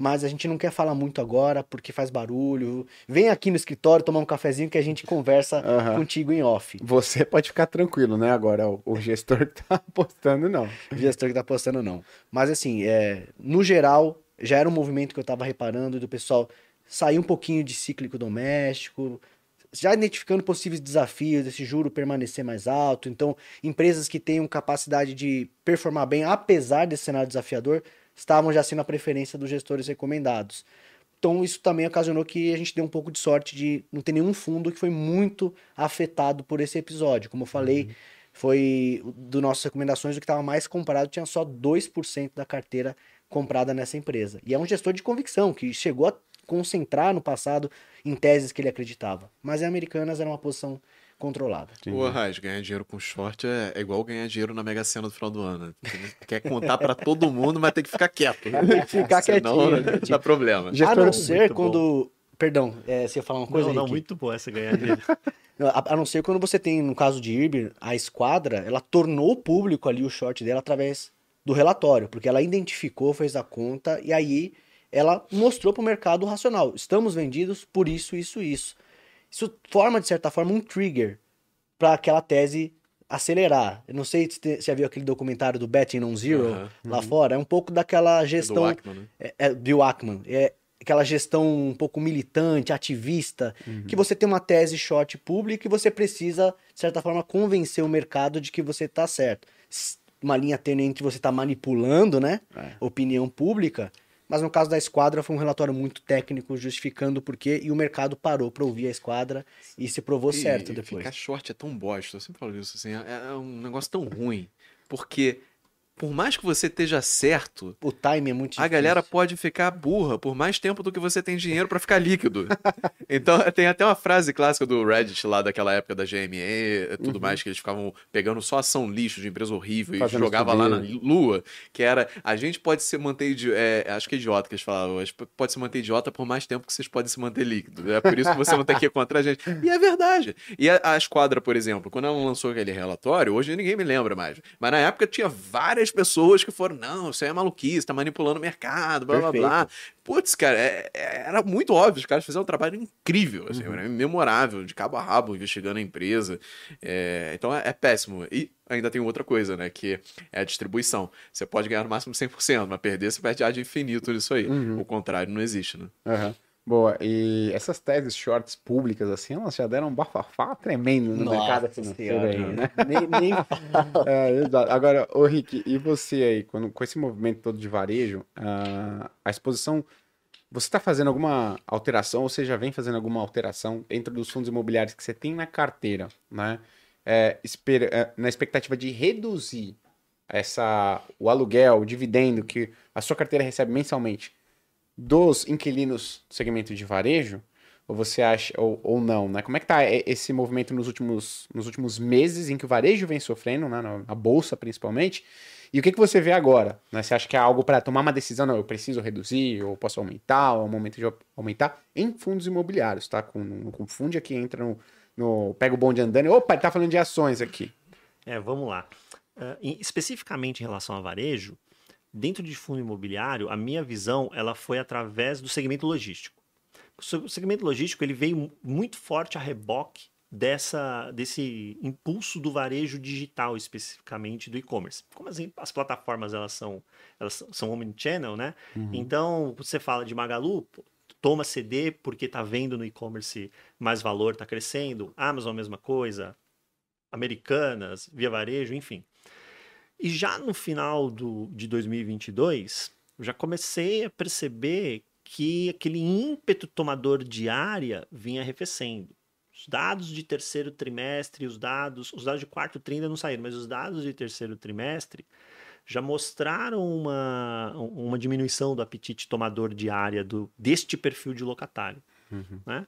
mas a gente não quer falar muito agora porque faz barulho. Vem aqui no escritório tomar um cafezinho que a gente conversa Aham. contigo em off. Você pode ficar tranquilo, né? Agora, o, o gestor que tá apostando, não. O gestor que tá postando, não. Mas assim, é, no geral, já era um movimento que eu tava reparando do pessoal sair um pouquinho de cíclico doméstico, já identificando possíveis desafios desse juro permanecer mais alto. Então, empresas que tenham capacidade de performar bem, apesar desse cenário desafiador, estavam já sendo a preferência dos gestores recomendados. Então, isso também ocasionou que a gente deu um pouco de sorte de não ter nenhum fundo que foi muito afetado por esse episódio. Como eu falei, foi do nossas recomendações o que estava mais comprado, tinha só 2% da carteira comprada nessa empresa. E é um gestor de convicção que chegou a concentrar no passado em teses que ele acreditava. Mas a Americanas era uma posição controlada. Ô, Raiz, ganhar dinheiro com short é, é igual ganhar dinheiro na Mega Sena do final do ano. Tem- Quer contar pra todo mundo, mas tem que ficar quieto. Tem que ficar Senão quietinho. dá problema. A Gestor não ser muito quando. Perdão, é, você ia falar uma coisa Não, não, muito boa essa ganhar dinheiro. A, não ser quando você tem, no caso de Irby, a esquadra, ela tornou público ali o short dela através do relatório, porque ela identificou, fez a conta e aí ela mostrou para o mercado racional. Estamos vendidos por isso, isso, isso. Isso forma, de certa forma, um trigger para aquela tese acelerar. Eu não sei se você já viu aquele documentário do Betting on Zero Aham. lá fora. É um pouco daquela Do gestão Ackman, né? é, é, Bill Ackman. É aquela gestão um pouco militante, ativista, que você tem uma tese short pública e você precisa, de certa forma, convencer o mercado de que você está certo. Uma linha tênue entre você estar manipulando, né? É. Opinião pública. Mas no caso da esquadra foi um relatório muito técnico, justificando o porquê, e o mercado parou para ouvir a esquadra e se provou E- certo e depois. Ficar short é tão bosta, eu sempre falo isso, assim, é, é um negócio tão ruim. Porque, por mais que você esteja certo, O time é muito a difícil. galera pode ficar burra por mais tempo do que você tem dinheiro pra ficar líquido. então, tem até uma frase clássica do Reddit lá daquela época da GME e tudo mais, que eles ficavam pegando só ação lixo de empresa horrível e Fazendo jogava lá na lua, que era, a gente pode se manter é, acho que é idiota que eles falavam, a pode se manter idiota por mais tempo que vocês podem se manter líquido. É por isso que você não tem que ir contra a gente. E é verdade. E a, a Esquadra, por exemplo, quando ela lançou aquele relatório, hoje ninguém me lembra mais, mas na época tinha várias pessoas que foram, não, isso aí é maluquice, tá manipulando o mercado, blá blá blá. Putz, cara, é- é- era muito óbvio, os caras fizeram um trabalho incrível, assim, era memorável, de cabo a rabo, investigando a empresa. É, então é, é péssimo. E ainda tem outra coisa, né, que é a distribuição. Você pode ganhar no máximo 100%, mas perder você perde ad infinito nisso aí. O contrário não existe, né? Aham. Boa, e essas teses shorts públicas, assim, elas já deram um bafafá tremendo no mercado financeiro aí, né? Nem, nem. É. Agora, ô Rick, e você aí, quando, com esse movimento todo de varejo, ah, a exposição, você está fazendo alguma alteração, ou você já vem fazendo alguma alteração dentro dos fundos imobiliários que você tem na carteira, né? É, esper- é, na expectativa de reduzir essa, o aluguel, o dividendo que a sua carteira recebe mensalmente dos inquilinos do segmento de varejo, Ou você acha, ou, ou não, né? Como é que tá esse movimento nos últimos, nos últimos meses em que o varejo vem sofrendo, né? na- bolsa principalmente. E o que, que você vê agora? Né? Você acha que é algo para tomar uma decisão? Não, eu preciso reduzir, ou posso aumentar, ou é o momento de aumentar em fundos imobiliários, tá? Com, não confunde aqui, entra no, no. Pega o bonde andando e. Opa, ele tá falando de ações aqui. É, vamos lá. Em- especificamente em relação a varejo, dentro de fundo imobiliário, a minha visão ela foi através do segmento logístico. O se- o segmento logístico ele veio mu- muito forte a reboque dessa, desse impulso do varejo digital, especificamente do e-commerce. Como as, as plataformas elas são, elas são- omnichannel, né? Então, você fala de Magalu, toma CD porque tá vendo no e-commerce mais valor, tá crescendo. Amazon, a mesma coisa. Americanas, Via Varejo, enfim. E já no final do, de 2022, eu já comecei a perceber que aquele ímpeto tomador de área vinha arrefecendo. Os dados de terceiro trimestre, os dados, os dados de quarto tri ainda não saíram, mas os dados de terceiro trimestre já mostraram uma, uma diminuição do apetite tomador de área do, deste perfil de locatário. Né?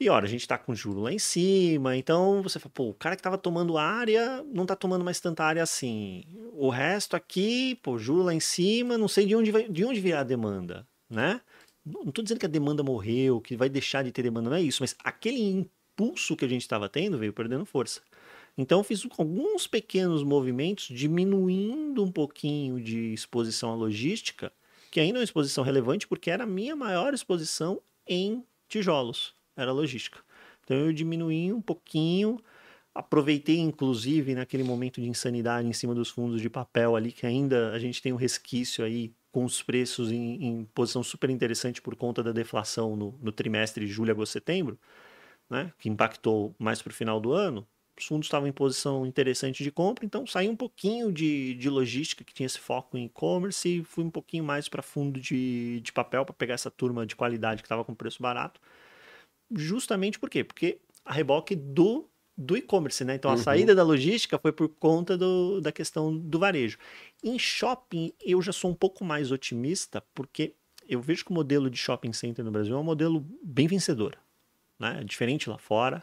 E ora, a gente está com juro lá em cima, então você fala, pô, o cara que estava tomando área não está tomando mais tanta área assim. O resto aqui, pô, juro lá em cima, não sei de onde, vai, de onde virá a demanda, né? Não estou dizendo que a demanda morreu, que vai deixar de ter demanda, não é isso, mas aquele impulso que a gente estava tendo veio perdendo força. Então fiz alguns pequenos movimentos diminuindo um pouquinho de exposição à logística, que ainda é uma exposição relevante porque era a minha maior exposição em tijolos, era logística. Então eu diminuí um pouquinho, aproveitei inclusive naquele momento de insanidade em cima dos fundos de papel ali, que ainda a gente tem um resquício aí com os preços em, em posição super interessante por conta da deflação no, no trimestre de julho, agosto, setembro, né, que impactou mais para o final do ano. Os fundos estavam em posição interessante de compra, então saí um pouquinho de, de logística, que tinha esse foco em e-commerce, e fui um pouquinho mais para fundo de, de papel para pegar essa turma de qualidade que estava com preço barato. Justamente por quê? Porque a reboque do, do e-commerce, né? Então a saída da logística foi por conta do, da questão do varejo. Em shopping, eu já sou um pouco mais otimista, porque eu vejo que o modelo de shopping center no Brasil é um modelo bem vencedor. Né? É diferente lá fora.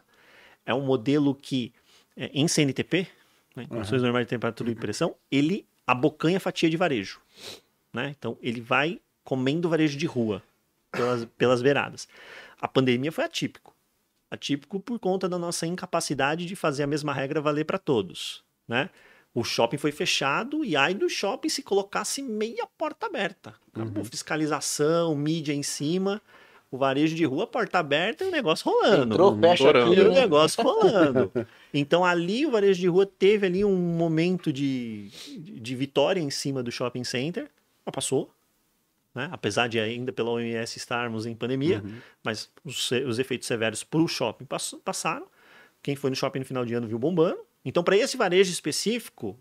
É um modelo que, é, em CNTP, né, em condições normais de temperatura e pressão, ele abocanha a fatia de varejo. Né? Então, ele vai comendo varejo de rua pelas, pelas beiradas. A pandemia foi atípico. Atípico por conta da nossa incapacidade de fazer a mesma regra valer para todos. Né? O shopping foi fechado e aí do shopping se colocasse meia porta aberta. Acabou fiscalização, mídia em cima, o varejo de rua, porta aberta e o negócio rolando. Entrou, fecha aqui, E o né? negócio rolando. Então ali o varejo de rua teve ali um momento de, de vitória em cima do shopping center, mas passou. Né? Apesar de ainda pela OMS estarmos em pandemia, mas os, os efeitos severos para o shopping pass- passaram. Quem foi no shopping no final de ano viu bombando. Então, para esse varejo específico,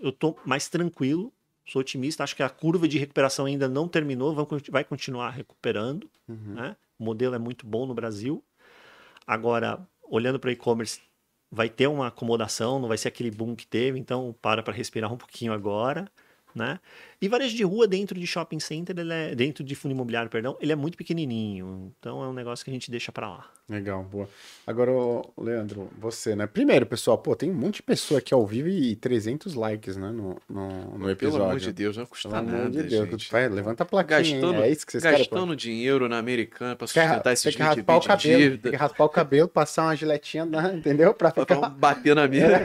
eu tô mais tranquilo, sou otimista. Acho que a curva de recuperação ainda não terminou, vai continuar recuperando. né? O modelo é muito bom no Brasil. Agora, olhando para o e-commerce, vai ter uma acomodação, não vai ser aquele boom que teve, então para para respirar um pouquinho agora. Né? E varejo de rua dentro de shopping center, ele é, dentro de fundo imobiliário, perdão, ele é muito pequenininho. Então é um negócio que a gente deixa para lá. Legal, boa. Agora, Leandro, você, né? Primeiro, pessoal, pô, tem um monte de pessoa aqui ao vivo e 300 likes, né, no, no, no episódio. Pelo amor de Deus, não custa Pelo amor nada, de Deus, gente. vai, levanta a plaquinha, hein? Gastando, é isso que vocês querem? pô? gastando dinheiro na americana pra Quer, sustentar esses tem que 20 raspar o de cabelo, dívida. tem que raspar o cabelo, passar uma giletinha, né, entendeu? Pra Pra ficar... não bater na mira.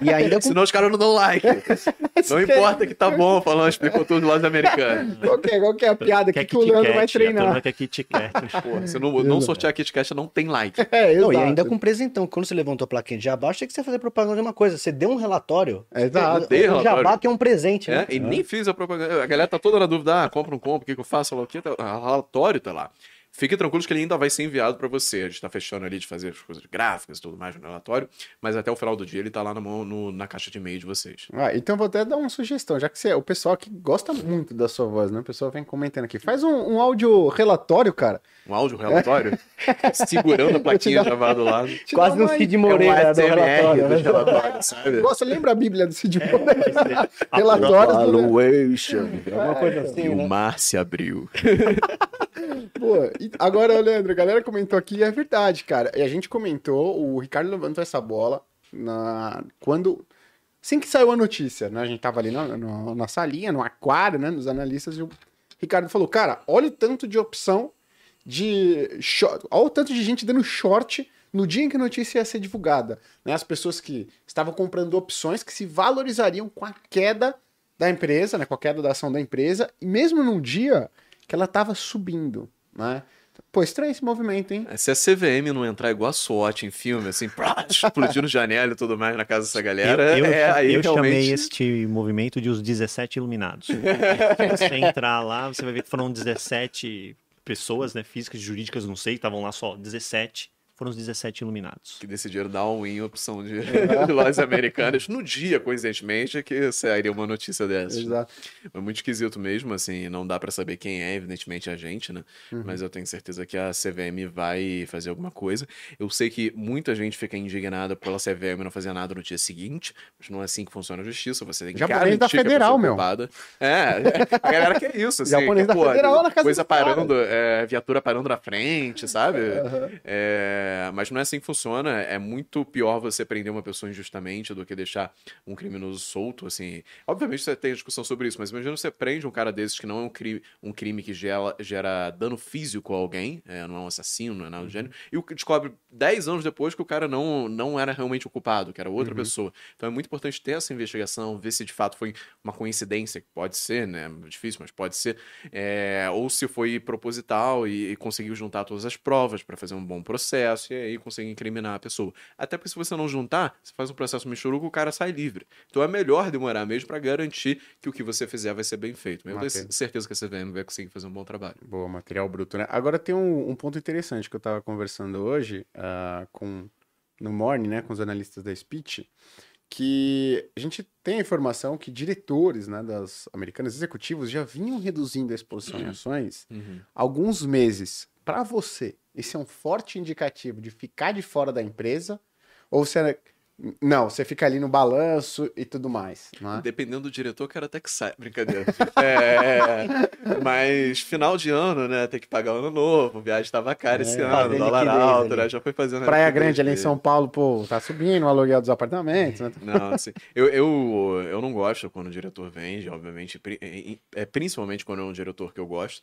E ainda Senão os caras não dão like. Não importa que tá bom falando, explicou tudo lojas americanas. Qual que é, qual que é a piada aqui Quer que o Leandro vai turma treinar? quer Kit Kat. Porra, se não, não sortear Kit Kat, não tem like. É, Não, e exato. ainda com presentão. Quando você levantou a plaquinha de jabá, achei que você ia fazer propaganda de uma coisa. Você deu um relatório. Exato. O, Dei o relatório. jabá que é um presente, né? É, e nem fiz a propaganda. A galera tá toda na dúvida, ah, compra não compra, o que, que eu faço, lá o que, tá, o relatório tá lá. Fiquem tranquilos que ele ainda vai ser enviado para você. A gente tá fechando ali de fazer as coisas gráficas e tudo mais no relatório, mas até o final do dia ele tá lá na, mão, no- na caixa de e-mail de vocês. Ah, então vou até dar uma sugestão, já que você, o pessoal que gosta muito da sua voz, né? O pessoal vem comentando aqui. Faz um, um áudio relatório, cara. Um áudio relatório, segurando a plaquinha dá- já do lado. Quase um uma- Cid É um Moreira do relatório. do né? relatório, sabe? Nossa, lembra a Bíblia do Cid É, Moreira? ser- Relatórios do... Valuation. Alguma coisa E assim, o né? mar se abriu. Pô, e agora, Leandro, a galera comentou aqui, é verdade, cara. E a gente comentou, o Ricardo levantou essa bola na quando assim que saiu a notícia, né? A gente tava ali na, na, na salinha, no aquário, né? Nos analistas, e o Ricardo falou, cara, olha o tanto de opção de short, olha o tanto de gente dando short no dia em que a notícia ia ser divulgada. Né? As pessoas que estavam comprando opções que se valorizariam com a queda da empresa, né? Com a queda da ação da empresa, e mesmo num dia que ela estava subindo, né? Pô, estranho esse movimento, hein? Se a CVM não entrar igual a SWAT em filme, assim, explodindo janela e tudo mais na casa dessa galera, eu, eu, é, aí eu realmente... chamei este movimento de os 17 iluminados. Se você entrar lá, você vai ver que foram 17 pessoas, né, físicas e jurídicas, não sei, estavam lá só 17 foram os 17 iluminados. Que decidiram dar um em opção de, de lojas americanas no dia, coincidentemente, que sairia uma notícia dessa. Exato. É muito esquisito mesmo, assim, não dá para saber quem é, evidentemente, a gente, né? Uhum. Mas eu tenho certeza que a CVM vai fazer alguma coisa. Eu sei que muita gente fica indignada pela CVM não fazer nada no dia seguinte, mas não é assim que funciona a justiça. Você tem que Japonês da Federal, meu. Culpada. É, a galera quer isso, assim. Japonês que, da pô, Federal na casa Coisa parando, é, viatura parando na frente, sabe? Uhum. É, é, mas não é assim que funciona. É muito pior você prender uma pessoa injustamente do que deixar um criminoso solto, assim. Obviamente você tem discussão sobre isso, mas imagina você prende um cara desses que não é um crime, um crime que gera, gera dano físico a alguém, é, não é um assassino, não é nada do gênero, e descobre 10 anos depois que o cara não, não era realmente o culpado, que era outra uhum. pessoa. Então é muito importante ter essa investigação, ver se de fato foi uma coincidência, que pode ser, né? Difícil, mas pode ser. É, ou se foi proposital e, e conseguiu juntar todas as provas para fazer um bom processo processo e aí consegue incriminar a pessoa. Até porque se você não juntar, você faz um processo michuruco, o cara sai livre. Então é melhor demorar mesmo para garantir que o que você fizer vai ser bem feito. Eu tenho certeza que a CVM vai conseguir fazer um bom trabalho. Boa, material bruto, né? Agora tem um, um ponto interessante que eu estava conversando hoje uh, com no Morning, né, com os analistas da Speech, que a gente tem a informação que diretores né, das americanas executivos já vinham reduzindo a exposição em ações uhum. alguns meses. Para você, esse é um forte indicativo de ficar de fora da empresa? Ou você. Não, você fica ali no balanço e tudo mais. É? Dependendo do diretor, quero até que saia. Brincadeira. é, mas final de ano, né? Tem que pagar o ano novo. Viagem estava cara é, esse ano, dólar alto, né? Já foi fazendo. Praia Grande ali em São Paulo, pô, tá subindo o aluguel dos apartamentos. Né? Não, assim. Eu, eu, eu não gosto quando o diretor vende, obviamente. É, principalmente quando é um diretor que eu gosto.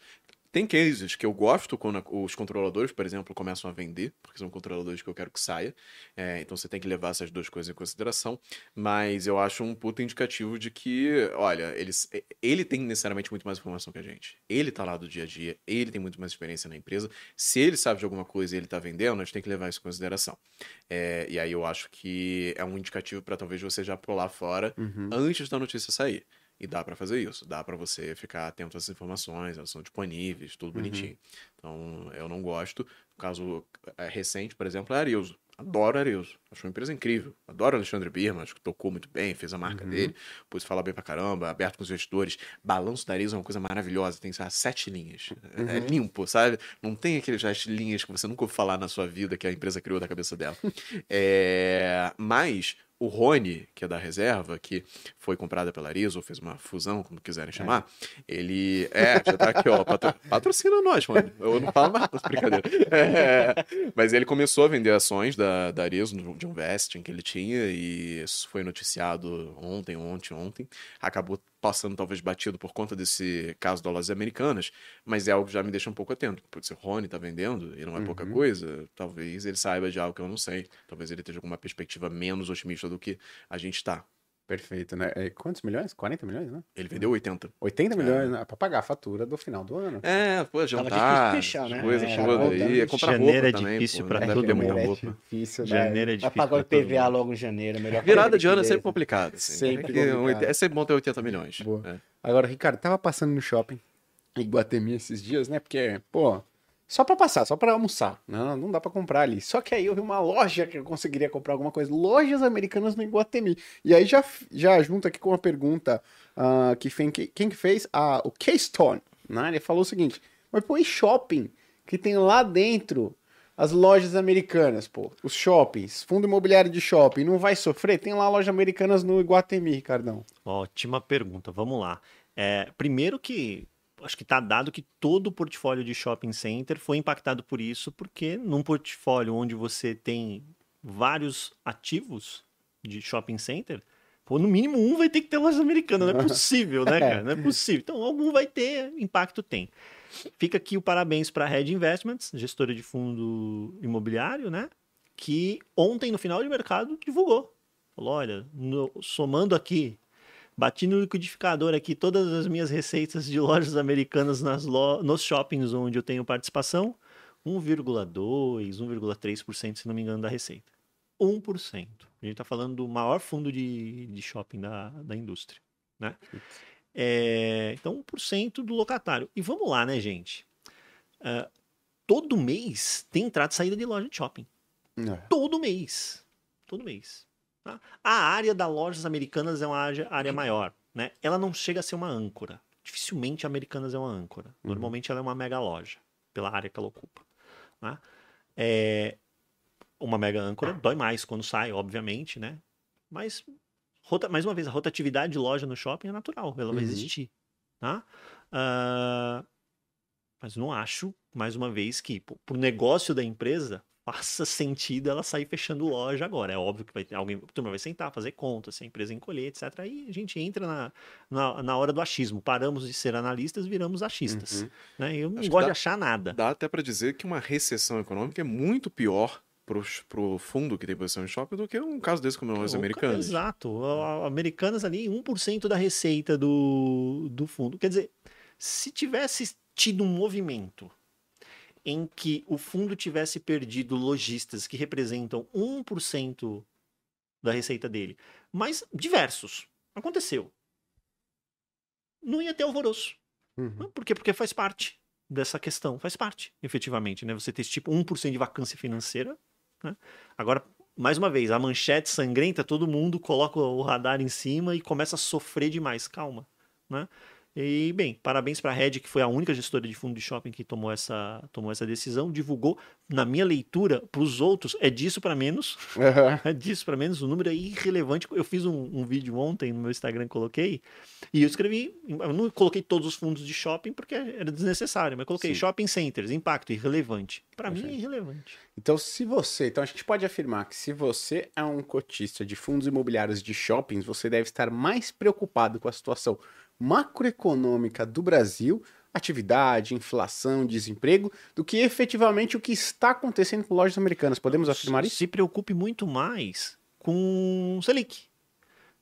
Tem cases que eu gosto quando os controladores, por exemplo, começam a vender, porque são controladores que eu quero que saia. É, então você tem que levar essas duas coisas em consideração. Mas eu acho um puta indicativo de que, olha, eles, ele tem necessariamente muito mais informação que a gente. Ele tá lá do dia a dia, ele tem muito mais experiência na empresa. Se ele sabe de alguma coisa e ele tá vendendo, a gente tem que levar isso em consideração. É, e aí eu acho que é um indicativo para talvez você já pular fora uhum. antes da notícia sair. E dá para fazer isso, dá para você ficar atento às informações, elas são disponíveis, tudo uhum. bonitinho. Então, eu não gosto. No caso é, recente, por exemplo, é a Ariuso. Adoro a Ariuso. Acho uma empresa incrível. Adoro o Alexandre Birman, acho que tocou muito bem, fez a marca uhum. dele, pôs falar bem pra caramba, aberto com os gestores. Balanço da Ariuso é uma coisa maravilhosa, tem sabe, sete linhas. É, é uhum. É limpo, sabe? Não tem aquelas linhas que você nunca ouviu falar na sua vida que a empresa criou da cabeça dela. é... Mas o Rony, que é da reserva, que foi comprada pela Arizo, ou fez uma fusão, como quiserem chamar, é. ele. É, já tá aqui, ó. Patro... Patrocina nós, mano. Eu não falo mais brincadeira. É, mas ele começou a vender ações da, da Arizo, de um vesting que ele tinha, e isso foi noticiado ontem, ontem, ontem. Acabou passando talvez batido por conta desse caso das lojas americanas, mas é algo que já me deixa um pouco atento. Porque se o Rony tá vendendo e não é uhum. pouca coisa, talvez ele saiba de algo que eu não sei. Talvez ele esteja com uma perspectiva menos otimista do que a gente está. Perfeito, né? E quantos milhões? 40 milhões, né? Ele vendeu 80. 80 milhões, é. né? Pra pagar a fatura do final do ano. É, pô, jantar, fechar, né? coisas é, todas aí. É comprar janeiro é difícil também, pra tudo, é muita roupa. É difícil, né? Janeiro é difícil Vai pagar o PVA logo em janeiro, melhor Virada de ano é sempre complicado. Assim. Sempre complicado. É sempre bom ter 80 milhões. Boa. É. Agora, Ricardo, tava passando no shopping em Guatemi esses dias, né? Porque, pô, só para passar, só para almoçar. Não, não dá para comprar ali. Só que aí eu vi uma loja que eu conseguiria comprar alguma coisa. Lojas americanas no Iguatemi. E aí já, já junto aqui com uma pergunta uh, que fez, quem que fez? Ah, o Keystone. Né? Ele falou o seguinte, mas pô, e shopping? Que tem lá dentro as lojas americanas, pô. Os shoppings, fundo imobiliário de shopping, não vai sofrer? Tem lá lojas americanas no Iguatemi, Ricardão. Ótima pergunta, vamos lá. É, primeiro que acho que está dado que todo o portfólio de shopping center foi impactado por isso, porque num portfólio onde você tem vários ativos de shopping center, pô, no mínimo um vai ter que ter lojas americanas, não é possível, né, cara? Não é possível. Então, algum vai ter, impacto tem. Fica aqui o parabéns para a Red Investments, gestora de fundo imobiliário, né? Que ontem, no final de mercado, divulgou. Falou: olha, no, somando aqui, bati no liquidificador aqui todas as minhas receitas de lojas americanas nas lo, nos shoppings onde eu tenho participação, 1,2%, 1,3%, se não me engano, da receita. 1%. A gente está falando do maior fundo de, de shopping da, da indústria. Né? É, então, 1% do locatário. E vamos lá, né, gente? Uh, todo mês tem entrada e saída de loja de shopping. É. Todo mês. Todo mês. Tá? A área das lojas americanas é uma área, área maior. Né? Ela não chega a ser uma âncora. Dificilmente a Americanas é uma âncora. Uhum. Normalmente ela é uma mega loja, pela área que ela ocupa. Né? É, uma mega âncora dói mais quando sai, obviamente, né? Mas, rota, mais uma vez, a rotatividade de loja no shopping é natural, ela uhum. vai existir. Tá? Uh, mas não acho, mais uma vez, que para o negócio da empresa faça sentido ela sair fechando loja agora. É óbvio que vai ter alguém, a turma vai sentar, fazer conta, se a empresa encolher, etc. Aí a gente entra na, na, na hora do achismo. Paramos de ser analistas, viramos achistas. Uhum. Né? Eu não Acho gosto dá, de achar nada. Dá até para dizer que uma recessão econômica é muito pior para o fundo que tem posição em shopping do que um caso desse como os americanos. Exato. Americanas ali, 1% da receita do, do fundo. Quer dizer, se tivesse tido um movimento em que o fundo tivesse perdido lojistas que representam 1% da receita dele, mas diversos, aconteceu. Não ia ter alvoroço. Uhum. Por quê? Porque faz parte dessa questão, faz parte, efetivamente, né? Você ter tipo 1% de vacância financeira né? Agora, mais uma vez, a manchete sangrenta, todo mundo coloca o radar em cima e começa a sofrer demais. Calma. Né? E, bem, parabéns para a Red, que foi a única gestora de fundo de shopping que tomou essa, tomou essa decisão. Divulgou, na minha leitura, para os outros, é disso para menos. Uhum. É disso para menos. O número é irrelevante. Eu fiz um, um, vídeo ontem no meu Instagram, coloquei, e eu escrevi. Eu não coloquei todos os fundos de shopping porque era desnecessário, mas coloquei Sim. shopping centers, impacto irrelevante. Para mim é irrelevante. Então, se você. Então, a gente pode afirmar que se você é um cotista de fundos imobiliários de shoppings, você deve estar mais preocupado com a situação macroeconômica do Brasil, atividade, inflação, desemprego, do que efetivamente o que está acontecendo com lojas americanas. Podemos afirmar isso? Se preocupe muito mais com o Selic.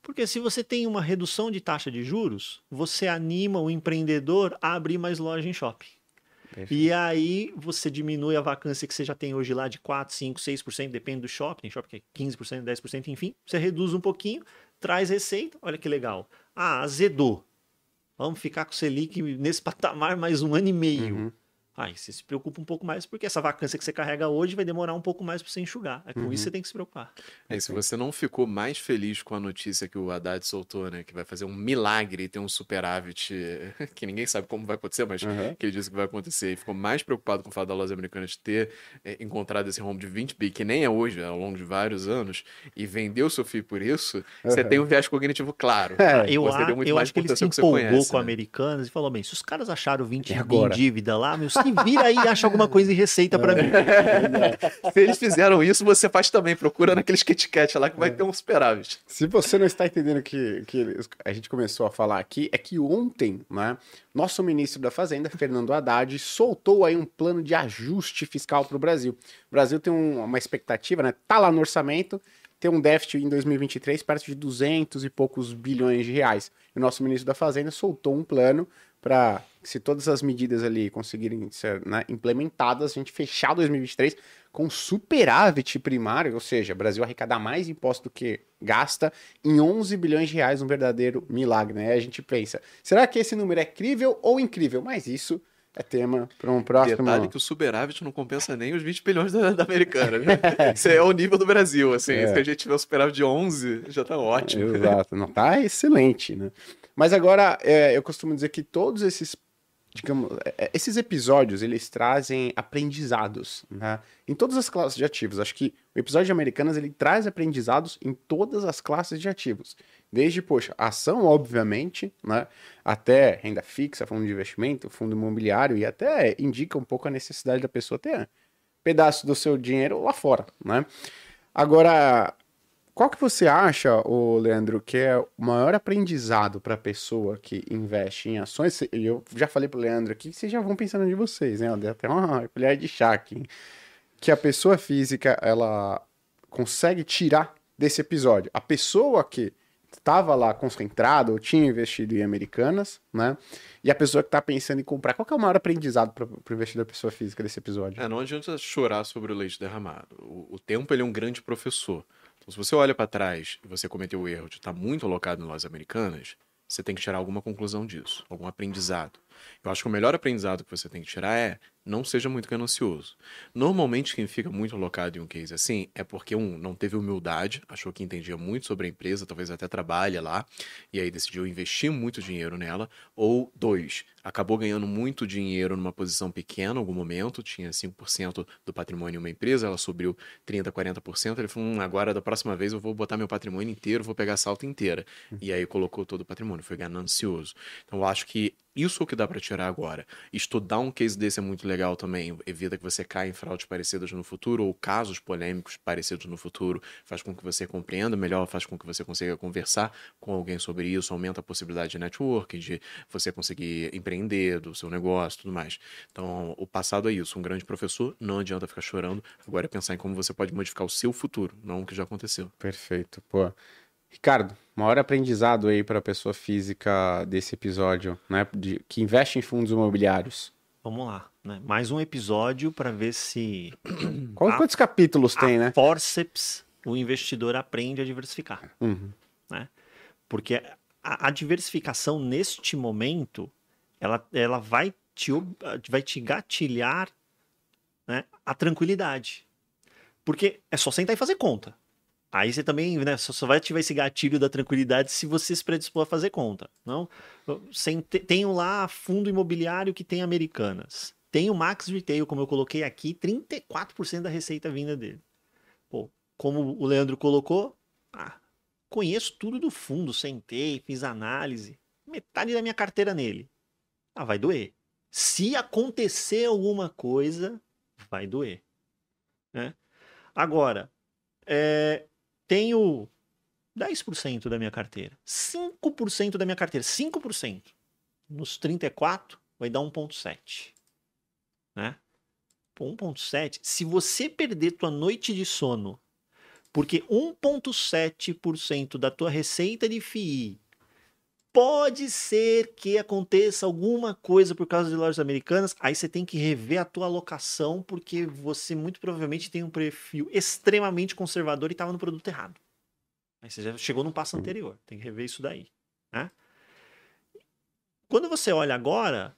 Porque se você tem uma redução de taxa de juros, você anima o empreendedor a abrir mais lojas em shopping. Perfeito. E aí você diminui a vacância que você já tem hoje lá de 4, 5, 6%, depende do shopping, shopping é 15%, 10%, enfim. Você reduz um pouquinho, traz receita, olha que legal. Ah, azedou vamos ficar com o Selic nesse patamar mais um ano e meio. Uhum. Aí você se preocupa um pouco mais, porque essa vacância que você carrega hoje vai demorar um pouco mais para você enxugar. É com uhum. isso você tem que se preocupar. É, se você não ficou mais feliz com a notícia que o Haddad soltou, né? Que vai fazer um milagre e ter um superávit que ninguém sabe como vai acontecer, mas uhum. que ele disse que vai acontecer, e ficou mais preocupado com o fato da loja americana de ter é, encontrado esse rombo de 20 bi, que nem é hoje, é ao longo de vários anos, e vendeu o seu FII por isso, uhum. você tem um viés cognitivo claro. É, eu, você a, eu mais acho que ele se empolgou conhece, com né? americanos e falou, bem, se os caras acharam 20 bi em dívida lá, meu, vira aí e acha alguma coisa em receita para mim. Se eles fizeram isso, você faz também. Procura naqueles KitKat lá que vai ter um superávit. Se você não está entendendo o que, que a gente começou a falar aqui, é que ontem, né, nosso ministro da Fazenda, Fernando Haddad, soltou aí um plano de ajuste fiscal para o Brasil. O Brasil tem um, uma expectativa, né? Tá lá no orçamento, ter um déficit em 2023 perto de 200 e poucos bilhões de reais. E o nosso ministro da Fazenda soltou um plano para, se todas as medidas ali conseguirem ser né, implementadas, a gente fechar 2023 com superávit primário, ou seja, o Brasil arrecadar mais imposto do que gasta em 11 bilhões de reais, um verdadeiro milagre, né? A gente pensa, será que esse número é crível ou incrível? Mas isso é tema para um próximo. Detalhe que o superávit não compensa nem os 20 bilhões da, da americana. Né? Isso é o nível do Brasil, assim. É. Se a gente tiver o superávit de 11, já está ótimo. Exato, não tá excelente, né? Mas agora, é, eu costumo dizer que todos esses, digamos, é, é, esses episódios, eles trazem aprendizados, né? Em todas as classes de ativos. Acho que o episódio de Americanas, ele traz aprendizados em todas as classes de ativos. Desde, poxa, ação, obviamente, né? Até renda fixa, fundo de investimento, fundo imobiliário e até indica um pouco a necessidade da pessoa ter pedaço do seu dinheiro lá fora, né? Agora, qual que você acha, o Leandro, que é o maior aprendizado para a pessoa que investe em ações? Eu já falei para o Leandro aqui que vocês já vão pensando de vocês, né? Deu até uma colher de chá aqui. Que a pessoa física, ela consegue tirar desse episódio. A pessoa que estava lá concentrada ou tinha investido em americanas, né? E a pessoa que está pensando em comprar, qual é o maior aprendizado para o investidor pessoa física desse episódio? É, não adianta chorar sobre o leite derramado. O, o tempo ele é um grande professor. Então, se você olha para trás e você cometeu o erro de estar tá muito alocado em lojas americanas, você tem que tirar alguma conclusão disso, algum aprendizado. Eu acho que o melhor aprendizado que você tem que tirar é não seja muito ganancioso. Normalmente, quem fica muito alocado em um case assim é porque, um, não teve humildade, achou que entendia muito sobre a empresa, talvez até trabalha lá, e aí decidiu investir muito dinheiro nela. Ou, dois, acabou ganhando muito dinheiro numa posição pequena em algum momento, tinha 5% do patrimônio em uma empresa, ela subiu 30%, 40%. Ele falou: hum, agora da próxima vez eu vou botar meu patrimônio inteiro, vou pegar a salta inteira. E aí colocou todo o patrimônio, foi ganancioso. Então, eu acho que isso é o que dá para tirar agora. Estudar um case desse é muito legal também. Evita que você caia em fraudes parecidas no futuro ou casos polêmicos parecidos no futuro. Faz com que você compreenda melhor, faz com que você consiga conversar com alguém sobre isso, aumenta a possibilidade de network, de você conseguir empreender do seu negócio tudo mais. Então, o passado é isso. Um grande professor, não adianta ficar chorando. Agora é pensar em como você pode modificar o seu futuro, não o que já aconteceu. Perfeito. Pô. Ricardo, maior aprendizado aí para a pessoa física desse episódio, né, de, que investe em fundos imobiliários. Vamos lá, né? Mais um episódio para ver se Qual, a, quantos capítulos tem, né? Forceps, o investidor aprende a diversificar, uhum. né? Porque a, a, diversificação neste momento, ela, ela vai te vai te gatilhar, né, a tranquilidade. Porque é só sentar e fazer conta. Aí você também, né, só vai ativar esse gatilho da tranquilidade se você se predispor a fazer conta. Não? Sem, tenho lá fundo imobiliário que tem americanas. Tem o Max Retail, como eu coloquei aqui, 34% da receita vinda dele. Pô, como o Leandro colocou, ah, conheço tudo do fundo, sentei, fiz análise. Metade da minha carteira nele. Ah, vai doer. Se acontecer alguma coisa, vai doer. Né? Agora, é, tenho 10% da minha carteira, 5% da minha carteira, 5%. Nos 34 vai dar 1.7, né? 1.7, se você perder tua noite de sono, porque 1.7% da tua receita de FII pode ser que aconteça alguma coisa por causa de lojas americanas, aí você tem que rever a tua alocação, porque você muito provavelmente tem um perfil extremamente conservador e estava no produto errado. Aí você já chegou no passo anterior, tem que rever isso daí. Né? Quando você olha agora,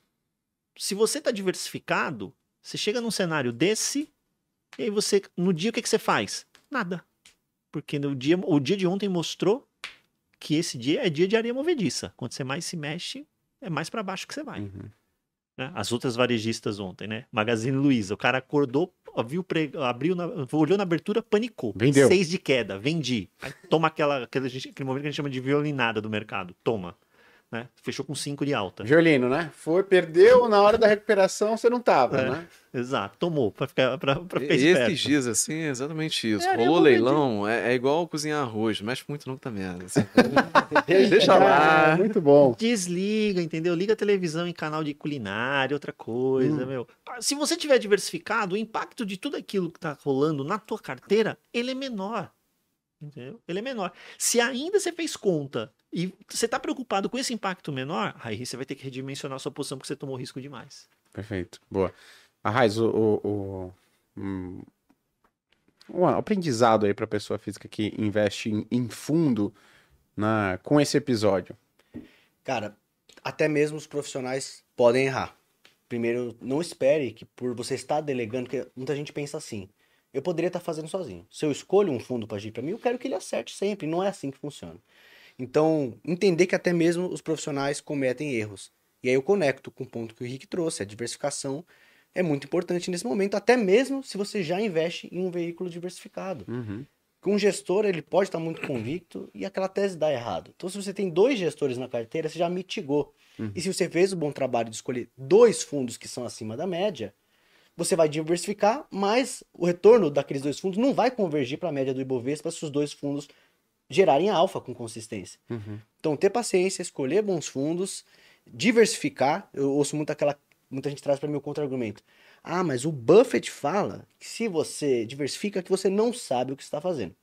se você está diversificado, você chega num cenário desse, e aí você, no dia, o que, que você faz? Nada. Porque no dia, o dia de ontem mostrou que esse dia é dia de areia movediça. Quando você mais se mexe, é mais para baixo que você vai. Uhum. Né? As outras varejistas ontem, né? Magazine Luiza, o cara acordou, viu abriu, na... olhou na abertura, panicou. Vendeu. Seis de queda, vendi. Aí toma aquela, aquele, aquele momento que a gente chama de violinada do mercado. Toma né? Fechou com 5 de alta. Violino, né? Foi, perdeu, na hora da recuperação você não tava, é, né? Exato, tomou pra ficar, pra, pra ficar e, Esses dias, assim, é exatamente isso. É, Rolou leilão, é, é, igual cozinhar arroz, mexe muito não que tá merda. Assim. Deixa lá. É, muito bom. Desliga, entendeu? Liga a televisão em canal de culinária, outra coisa, hum. meu. Se você tiver diversificado, o impacto de tudo aquilo que tá rolando na tua carteira, ele é menor. Entendeu? Ele é menor. Se ainda você fez conta e você está preocupado com esse impacto menor, aí você vai ter que redimensionar a sua posição porque você tomou risco demais. Perfeito. Boa. A Raiz, o, o, o, um, um aprendizado aí para pessoa física que investe em, em fundo na, com esse episódio. Cara, até mesmo os profissionais podem errar. Primeiro, não espere que por você estar delegando, porque muita gente pensa assim, eu poderia estar fazendo sozinho. Se eu escolho um fundo para agir para mim, eu quero que ele acerte sempre. Não é assim que funciona. Então, entender que até mesmo os profissionais cometem erros. E aí eu conecto com o ponto que o Rick trouxe, a diversificação é muito importante nesse momento, até mesmo se você já investe em um veículo diversificado. Uhum. um gestor ele pode estar muito convicto e aquela tese dá errado. Então, se você tem dois gestores na carteira, você já mitigou. E se você fez o bom trabalho de escolher dois fundos que são acima da média, você vai diversificar, mas o retorno daqueles dois fundos não vai convergir para a média do Ibovespa se os dois fundos gerarem alfa com consistência. Então, ter paciência, escolher bons fundos, diversificar. Eu ouço muito aquela. Muita gente traz para mim o contra-argumento. Ah, mas o Buffett fala que se você diversifica, que você não sabe o que está fazendo.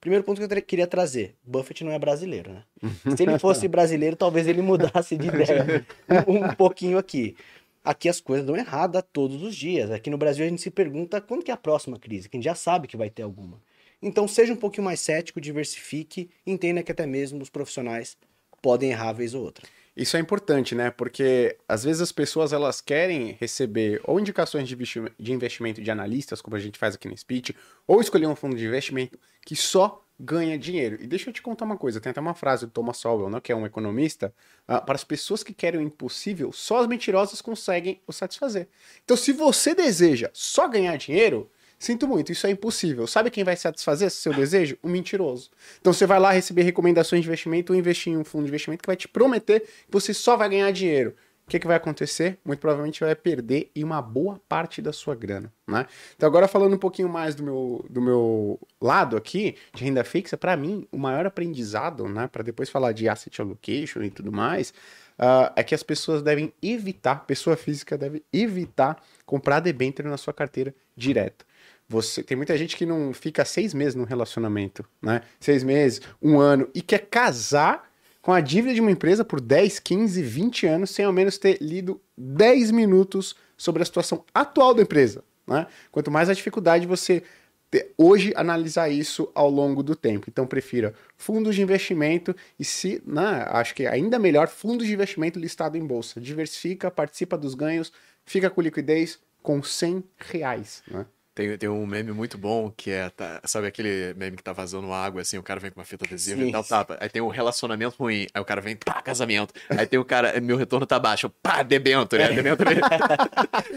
Primeiro ponto que eu queria trazer: Buffett não é brasileiro, né? Se ele fosse brasileiro, talvez ele mudasse de ideia um, um pouquinho aqui. Aqui as coisas dão errada todos os dias. Aqui no Brasil a gente se pergunta quando que é a próxima crise, que a gente já sabe que vai ter alguma. Então seja um pouquinho mais cético, diversifique, entenda que até mesmo os profissionais podem errar vez ou outra. Isso é importante, né? Porque às vezes as pessoas elas querem receber ou indicações de investi- de investimento de analistas, como a gente faz aqui no Speech, ou escolher um fundo de investimento que só ganha dinheiro. E deixa eu te contar uma coisa, tem até uma frase do Thomas Sowell, né, que é um economista, ah, para as pessoas que querem o impossível, só as mentirosas conseguem o satisfazer. Então, se você deseja só ganhar dinheiro, Sinto muito, isso é impossível. Sabe quem vai satisfazer esse seu desejo? O mentiroso. Então você vai lá receber recomendações de investimento ou investir em um fundo de investimento que vai te prometer que você só vai ganhar dinheiro. O que, que vai acontecer? Muito provavelmente vai perder e uma boa parte da sua grana, né? Então agora falando um pouquinho mais do meu, do meu lado aqui, de renda fixa, para mim, o maior aprendizado, né, para depois falar de asset allocation e tudo mais, ah, é que as pessoas devem evitar, pessoa física deve evitar comprar debênture na sua carteira direto. Você tem muita gente que não fica seis meses num relacionamento, né? Seis meses, um ano, e quer casar com a dívida de uma empresa por 10, 15, 20 anos, sem ao menos ter lido 10 minutos sobre a situação atual da empresa. Né? Quanto mais a dificuldade você ter, hoje analisar isso ao longo do tempo. Então, prefira fundos de investimento e se, né, acho que ainda melhor, fundos de investimento listado em bolsa. Diversifica, participa dos ganhos, fica com liquidez com 100 reais. Né? Tem, tem um meme muito bom que é, tá- sabe aquele meme que tá vazando água, assim, o cara vem com uma fita adesiva Sim, e sim. tapa. Aí tem o relacionamento ruim, aí o cara vem, pá, casamento. Aí tem o cara, meu retorno tá baixo, pá, debento, né? Debenture,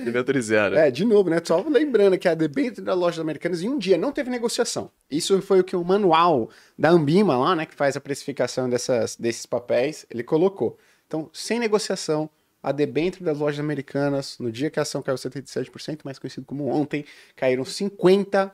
debenture zero. É, de novo, né? Só lembrando que a debênture da loja Americanas em um dia não teve negociação. Isso foi o que o manual da Ambima lá, né, que faz a precificação dessas, desses papéis, ele colocou. Então, sem negociação, a debênture das lojas americanas, no dia que a ação caiu 77%, mais conhecido como ontem, caíram 50%.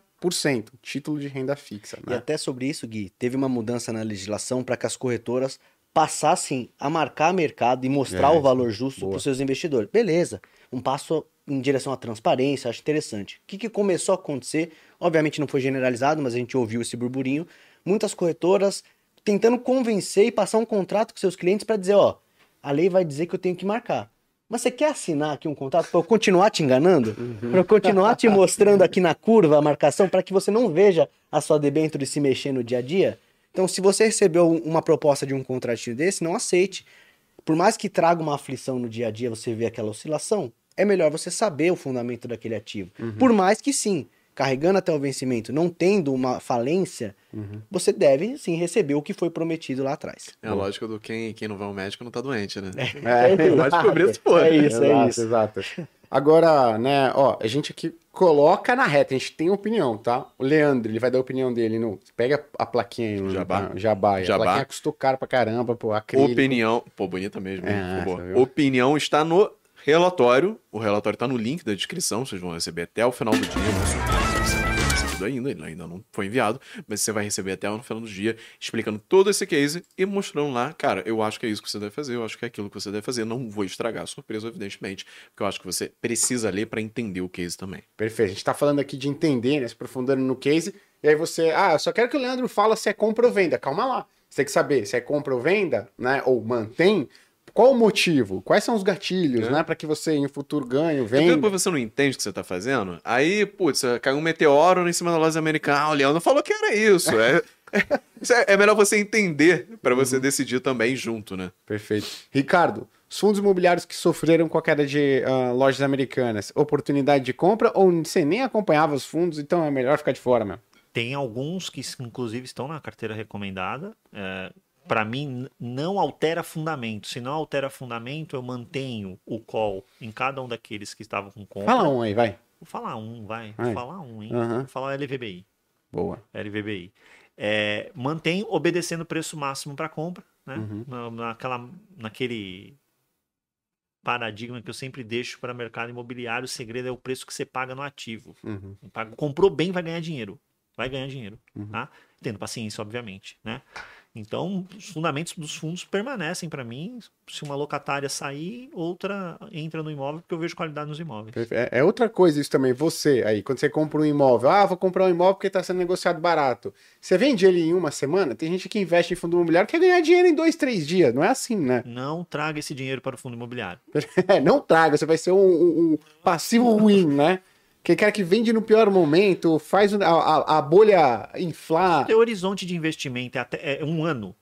Título de renda fixa, E né? até sobre isso, Gui, teve uma mudança na legislação para que as corretoras passassem a marcar mercado e mostrar É, o valor justo para os seus investidores. Beleza, um passo em direção à transparência, acho interessante. O que, que começou a acontecer? Obviamente não foi generalizado, mas a gente ouviu esse burburinho. Muitas corretoras tentando convencer e passar um contrato com seus clientes para dizer, ó, a lei vai dizer que eu tenho que marcar. Mas você quer assinar aqui um contrato para eu continuar te enganando? Para eu continuar te mostrando aqui na curva a marcação para que você não veja a sua debênture se mexer no dia a dia? Então, se você recebeu uma proposta de um contratinho desse, não aceite. Por mais que traga uma aflição no dia a dia, você vê aquela oscilação, é melhor você saber o fundamento daquele ativo. Por mais que sim, carregando até o vencimento, não tendo uma falência, você deve sim receber o que foi prometido lá atrás. É a lógica do quem, quem não vai ao médico não tá doente, né? É, Vai descobrir se for. É isso, é exato, isso. exato. Agora, né, ó, a gente aqui coloca na reta, a gente tem opinião, tá? O Leandro, ele vai dar a opinião dele no. Pega a plaquinha aí, no Jabá. ah, Jabá. aí. A Jabá. plaquinha custou caro pra caramba, pô, acrílico. Opinião. Pô, bonita mesmo. hein? É? Opinião está no relatório. O relatório está no link da descrição. Vocês vão receber até o final do dia. Recebido ainda, ele ainda não foi enviado. Mas você vai receber até no final do dia, explicando todo esse case e mostrando lá, cara, eu acho que é isso que você deve fazer, eu acho que é aquilo que você deve fazer. Não vou estragar a surpresa, evidentemente, porque eu acho que você precisa ler para entender o case também. Perfeito. A gente tá falando aqui de entender, né? Se aprofundando no case. E aí você, ah, eu só quero que o Leandro fala se é compra ou venda. Calma lá. Você tem que saber se é compra ou venda, né? Ou mantém. Qual o motivo? Quais são os gatilhos, É. né? Para que você em futuro ganhe, venda. depois você não entende o que você tá fazendo, aí, putz, caiu um meteoro em cima da loja americana. Ah, o Leandro falou que era isso. É, é, é melhor você entender para você decidir também junto, né? Perfeito. Ricardo, os fundos imobiliários que sofreram com a queda de ah, lojas americanas, oportunidade de compra ou você nem acompanhava os fundos, então é melhor ficar de fora mesmo? Tem alguns que, inclusive, estão na carteira recomendada. É, para mim, não altera fundamento. Se não altera fundamento, eu mantenho o call em cada um daqueles que estavam com compra. Fala um aí, vai. Vou falar um, vai. Vai. Vou falar um, hein? Aham. Vou falar o LVBI. Boa. LVBI. É, mantém obedecendo o preço máximo para compra, né? Uhum. Na, naquela, naquele paradigma que eu sempre deixo para mercado imobiliário, o segredo é o preço que você paga no ativo. Uhum. Comprou bem, vai ganhar dinheiro. Vai ganhar dinheiro, Uhum. tá? Tendo paciência, obviamente, né? Então, os fundamentos dos fundos permanecem para mim. Se uma locatária sair, outra entra no imóvel, porque eu vejo qualidade nos imóveis. É, é outra coisa isso também. Você aí, quando você compra um imóvel, ah, vou comprar um imóvel porque está sendo negociado barato. Você vende ele em uma semana? Tem gente que investe em fundo imobiliário que quer ganhar dinheiro em dois, três dias. Não é assim, né? Não traga esse dinheiro para o fundo imobiliário. É, não traga, você vai ser um, um- um passivo ruim, né? Que cara que vende no pior momento, faz a, a- a bolha inflar. Teu horizonte de investimento é, até, é um ano.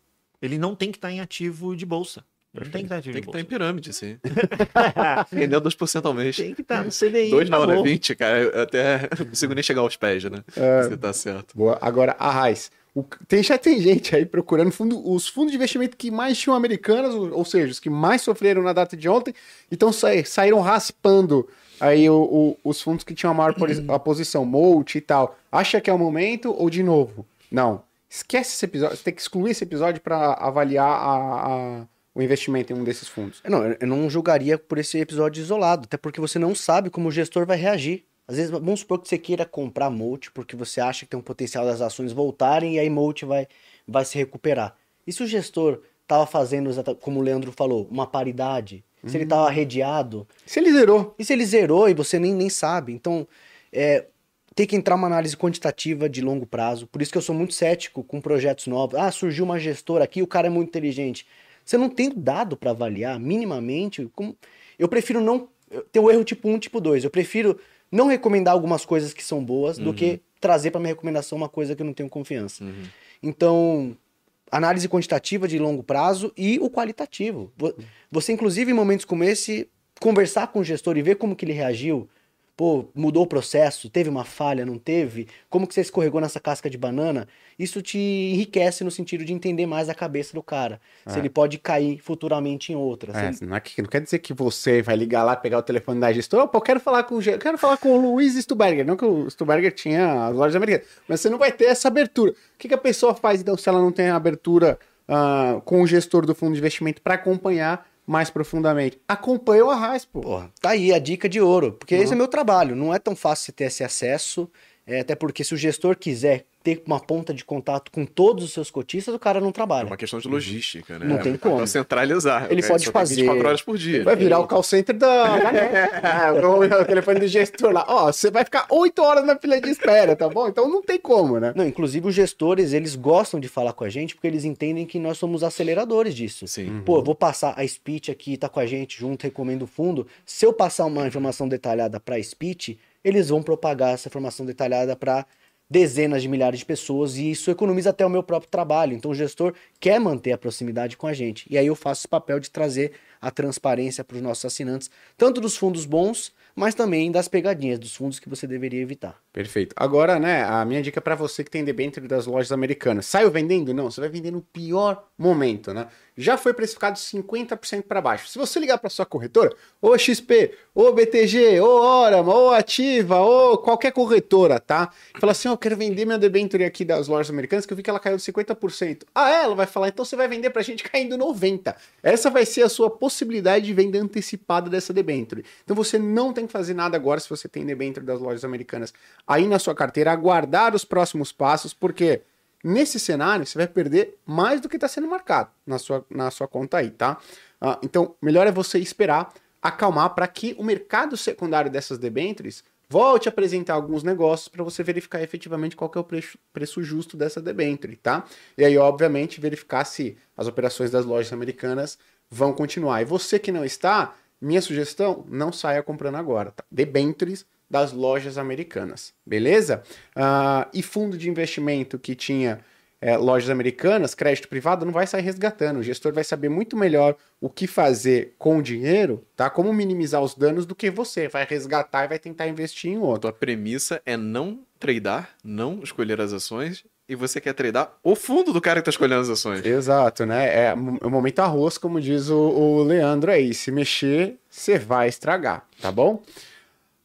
Ele não tem que estar em ativo de bolsa. Ele não tem que estar em ativo Tem de que estar em bolsa. pirâmide, sim. Rendendo 2% ao mês. tem que estar no CDI. 2 na hora acabou. 20, cara. Eu até não consigo nem chegar aos pés, né? Você tá certo. Boa. Agora, a Raiz. O- tem, já tem gente aí procurando fundo- os fundos de investimento que mais tinham americanas, ou, ou seja, os que mais sofreram na data de ontem, então sa- saíram raspando aí o- o- os fundos que tinham a maior poli- a posição, Molt e tal. Acha que é o momento ou de novo? Não. Esquece esse episódio, você tem que excluir esse episódio para avaliar a- a- o investimento em um desses fundos. Não, eu não julgaria por esse episódio isolado, até porque você não sabe como o gestor vai reagir. Às vezes, vamos supor que você queira comprar Molt porque você acha que tem um potencial das ações voltarem e aí Molt vai, vai se recuperar. E se o gestor estava fazendo, como o Leandro falou, uma paridade? Se ele estava redeado? Se ele zerou, E se ele zerou e você nem, nem sabe? Então, é, tem que entrar uma análise quantitativa de longo prazo. Por isso que eu sou muito cético com projetos novos. Ah, surgiu uma gestora aqui, o cara é muito inteligente. Você não tem dado para avaliar minimamente. como- Eu prefiro não. Ter o erro tipo 1, tipo 2. Eu prefiro não recomendar algumas coisas que são boas do que trazer para minha recomendação uma coisa que eu não tenho confiança. Uhum. Então, análise quantitativa de longo prazo e o qualitativo. Vo- Você, inclusive, em momentos como esse, conversar com o gestor e ver como que ele reagiu. Pô, mudou o processo, teve uma falha, não teve? Como que você escorregou nessa casca de banana? Isso te enriquece no sentido de entender mais a cabeça do cara. Se É. ele pode cair futuramente em outra. É, Se- não, é que- não quer dizer que você vai ligar lá, pegar o telefone da gestora, opa, eu quero falar com o, eu quero falar com o Luiz Stuberger, não que o Stuberger tinha as lojas americanas, mas você não vai ter essa abertura. O que, que a pessoa faz, então, se ela não tem a abertura ah, com o gestor do fundo de investimento para acompanhar mais profundamente? Acompanha o Arraiz, pô. Porra, tá aí a dica de ouro, porque esse é meu trabalho. Não é tão fácil você ter esse acesso, é, até porque se o gestor quiser ter uma ponta de contato com todos os seus cotistas, o cara não É trabalha. uma questão de logística, né? Não tem É como. pra centralizar. Ele É, pode fazer- 24 horas por dia. Vai virar o call center da. é, o, o telefone do gestor lá. Ó, você vai ficar oito horas na fila de espera, tá bom? Então não tem como, né? Não, inclusive os gestores, eles gostam de falar com a gente porque eles entendem que nós somos aceleradores disso. Sim. Pô, eu vou passar a Speech aqui, tá com a gente junto, recomendo o fundo. Se eu passar uma informação detalhada para a Speech, eles vão propagar essa informação detalhada para dezenas de milhares de pessoas e isso economiza até o meu próprio trabalho. Então o gestor quer manter a proximidade com a gente. E aí eu faço esse papel de trazer a transparência para os nossos assinantes, tanto dos fundos bons, mas também das pegadinhas, dos fundos que você deveria evitar. Perfeito. Agora, né, a minha dica pra você que tem debênture das lojas americanas. Saiu vendendo? Não, você vai vender no pior momento, né? Já foi precificado 50% para baixo. Se você ligar para sua corretora, ou XP, ou BTG, ou Orama, ou Ativa, ou qualquer corretora, tá? E fala assim, ó, eu quero vender minha debenture aqui das lojas americanas, que eu vi que ela caiu de 50%. Ah, é? Ela vai falar, então você vai vender pra gente caindo 90%. Essa vai ser a sua possibilidade de venda antecipada dessa debenture. Então você não tem que fazer nada agora se você tem debenture das lojas americanas aí na sua carteira, aguardar os próximos passos, porque nesse cenário você vai perder mais do que está sendo marcado na sua, na sua conta aí, tá? Ah, então, melhor é você esperar, acalmar para que o mercado secundário dessas debêntures volte a apresentar alguns negócios para você verificar efetivamente qual é o preço, preço justo dessa debenture, tá? E aí, obviamente, verificar se as operações das lojas americanas vão continuar. E você que não está, minha sugestão, não saia comprando agora, tá? Debentures das lojas americanas, beleza? Ah, e fundo de investimento que tinha é, lojas americanas, crédito privado, não vai sair resgatando. O gestor vai saber muito melhor o que fazer com o dinheiro, tá? Como minimizar os danos do que você. Vai resgatar e vai tentar investir em A outro. tua premissa é não tradar, não escolher as ações, e você quer tradar o fundo do cara que tá escolhendo as ações. Exato, né? É o momento arroz, como diz o, o Leandro aí. Se mexer, você vai estragar, tá bom?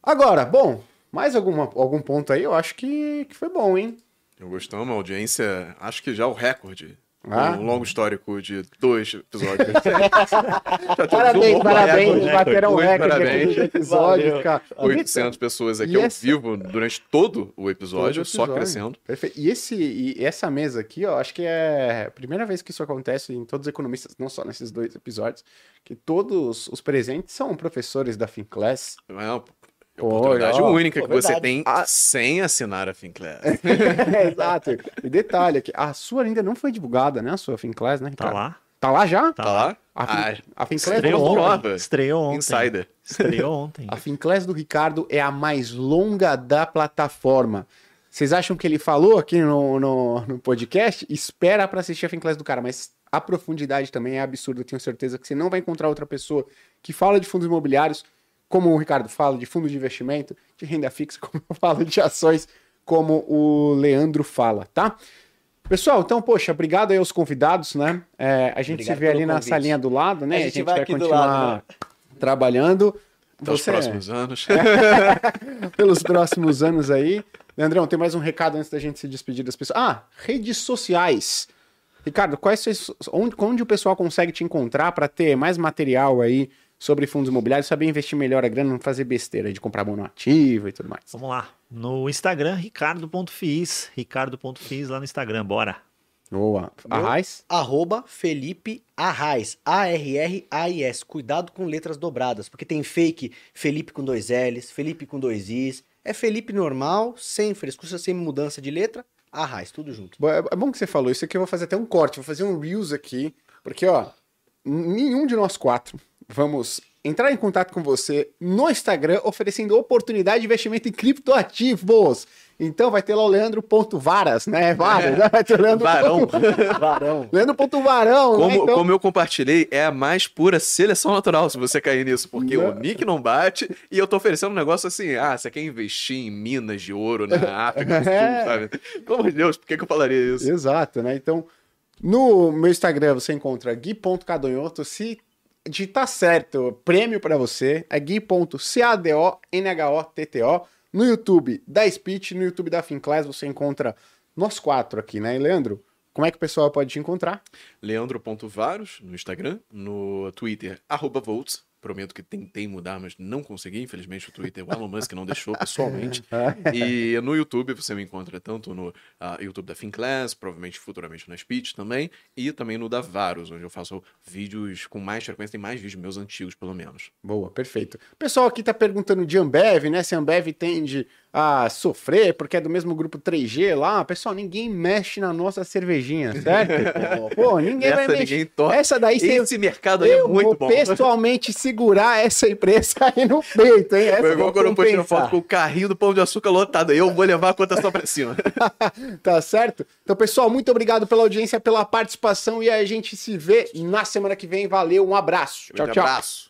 Agora, bom, mais alguma, algum ponto aí? Eu acho que, que foi bom, hein? Eu gostamos, a audiência, acho que já é o recorde. Ah. Um longo histórico de dois episódios. Parabéns, parabéns, Recorde. bateram o recorde aqui parabéns. episódio, cara. 800 pessoas aqui E ao essa- vivo durante todo o episódio, Todo só episódio. crescendo. Perfeito. E, esse, e essa mesa aqui, ó, acho que é a primeira vez que isso acontece em todos os economistas, não só nesses dois episódios, que todos os presentes são professores da FinClass. É uma Pô, oportunidade única pô, que você verdade. tem Ah. sem assinar a Finclass. Exato. E detalhe aqui, a sua ainda não foi divulgada, né? A sua FinClass, né, Tá Ricardo? lá. Tá lá já? Tá lá? A, fin... Ah, a FinClass estreou do... nova. Estreou ontem. Insider. Estreou ontem. A FinClass do Ricardo é a mais longa da plataforma. Vocês acham que ele falou aqui no, no, no podcast? Espera pra assistir a FinClass do cara, mas a profundidade também é absurda. Eu tenho certeza que você não vai encontrar outra pessoa que fala de fundos imobiliários, como o Ricardo fala, de fundo de investimento, de renda fixa, como eu falo de ações, como o Leandro fala, tá? Pessoal, então, poxa, obrigado aí aos convidados, né? É, a gente Obrigado se vê ali na convite. salinha do lado, né? A gente vai vai aqui do continuar lado, né? trabalhando. Até os Você- próximos anos. pelos próximos anos aí. Leandrão, tem mais um recado antes da gente se despedir das pessoas. Ah, redes sociais. Ricardo, quais onde, onde o pessoal consegue te encontrar para ter mais material aí sobre fundos imobiliários, saber investir melhor a grana, não fazer besteira de comprar bono ativo e tudo mais. Vamos lá. No Instagram, ricardo.fiz. Ricardo.fiz lá no Instagram. Bora. Boa. A Meu- Raiz? Arroba Felipe Arraes. A-R-R-A-I-S. Cuidado com letras dobradas, porque tem fake Felipe com dois L's, Felipe com dois Is. É Felipe normal, sem frescura, sem mudança de letra. Arraes, tudo junto. Bo- É bom que você falou isso aqui, eu vou fazer até um corte, vou fazer um Reels aqui, porque, ó, nenhum de nós quatro vamos entrar em contato com você no Instagram oferecendo oportunidade de investimento em criptoativos. Então vai ter lá o Leandro.varas, né? Varas, né? Vai ter o Leandro. Varão. Varão. Leandro.varão, né? Como, Então- como eu compartilhei, é a mais pura seleção natural se você cair nisso, porque Não. o nick não bate e eu tô oferecendo um negócio assim, ah, você quer investir em minas de ouro na África do Sul, É. sabe? Pelo amor de Deus, por que, que eu falaria isso? Exato, né? Então, no meu Instagram você encontra gui.cadonhoto. Se digitar certo, prêmio pra você é gui.cadonhotto. No YouTube da Speech, no YouTube da Finclass você encontra nós quatro aqui, né? E Leandro, como é que o pessoal pode te encontrar? Leandro.varos no Instagram, no Twitter, arroba Volts. Prometo que tentei mudar, mas não consegui. Infelizmente, o Twitter, o Elon Musk não deixou pessoalmente. E no YouTube você me encontra tanto no ah, YouTube da Finclass, provavelmente futuramente na Speech também, e também no da Varus, onde eu faço vídeos com mais frequência, tem mais vídeos meus antigos, pelo menos. Boa, perfeito. O pessoal aqui tá perguntando de Ambev, né? Se Ambev tende a sofrer, porque é do mesmo grupo 3G lá. Pessoal, ninguém mexe na nossa cervejinha, certo? Pô, ninguém vai mexer. ninguém toca. Essa daí você Esse mercado aí é muito vou bom. pessoalmente segurar essa empresa aí no peito, hein? Essa Foi igual quando eu postei foto com o carrinho do pão de açúcar lotado. Eu vou levar a cotação pra cima. Tá certo? Então, pessoal, muito obrigado pela audiência, pela participação e a gente se vê na semana que vem. Valeu, um abraço. Tchau, Grande tchau. abraço.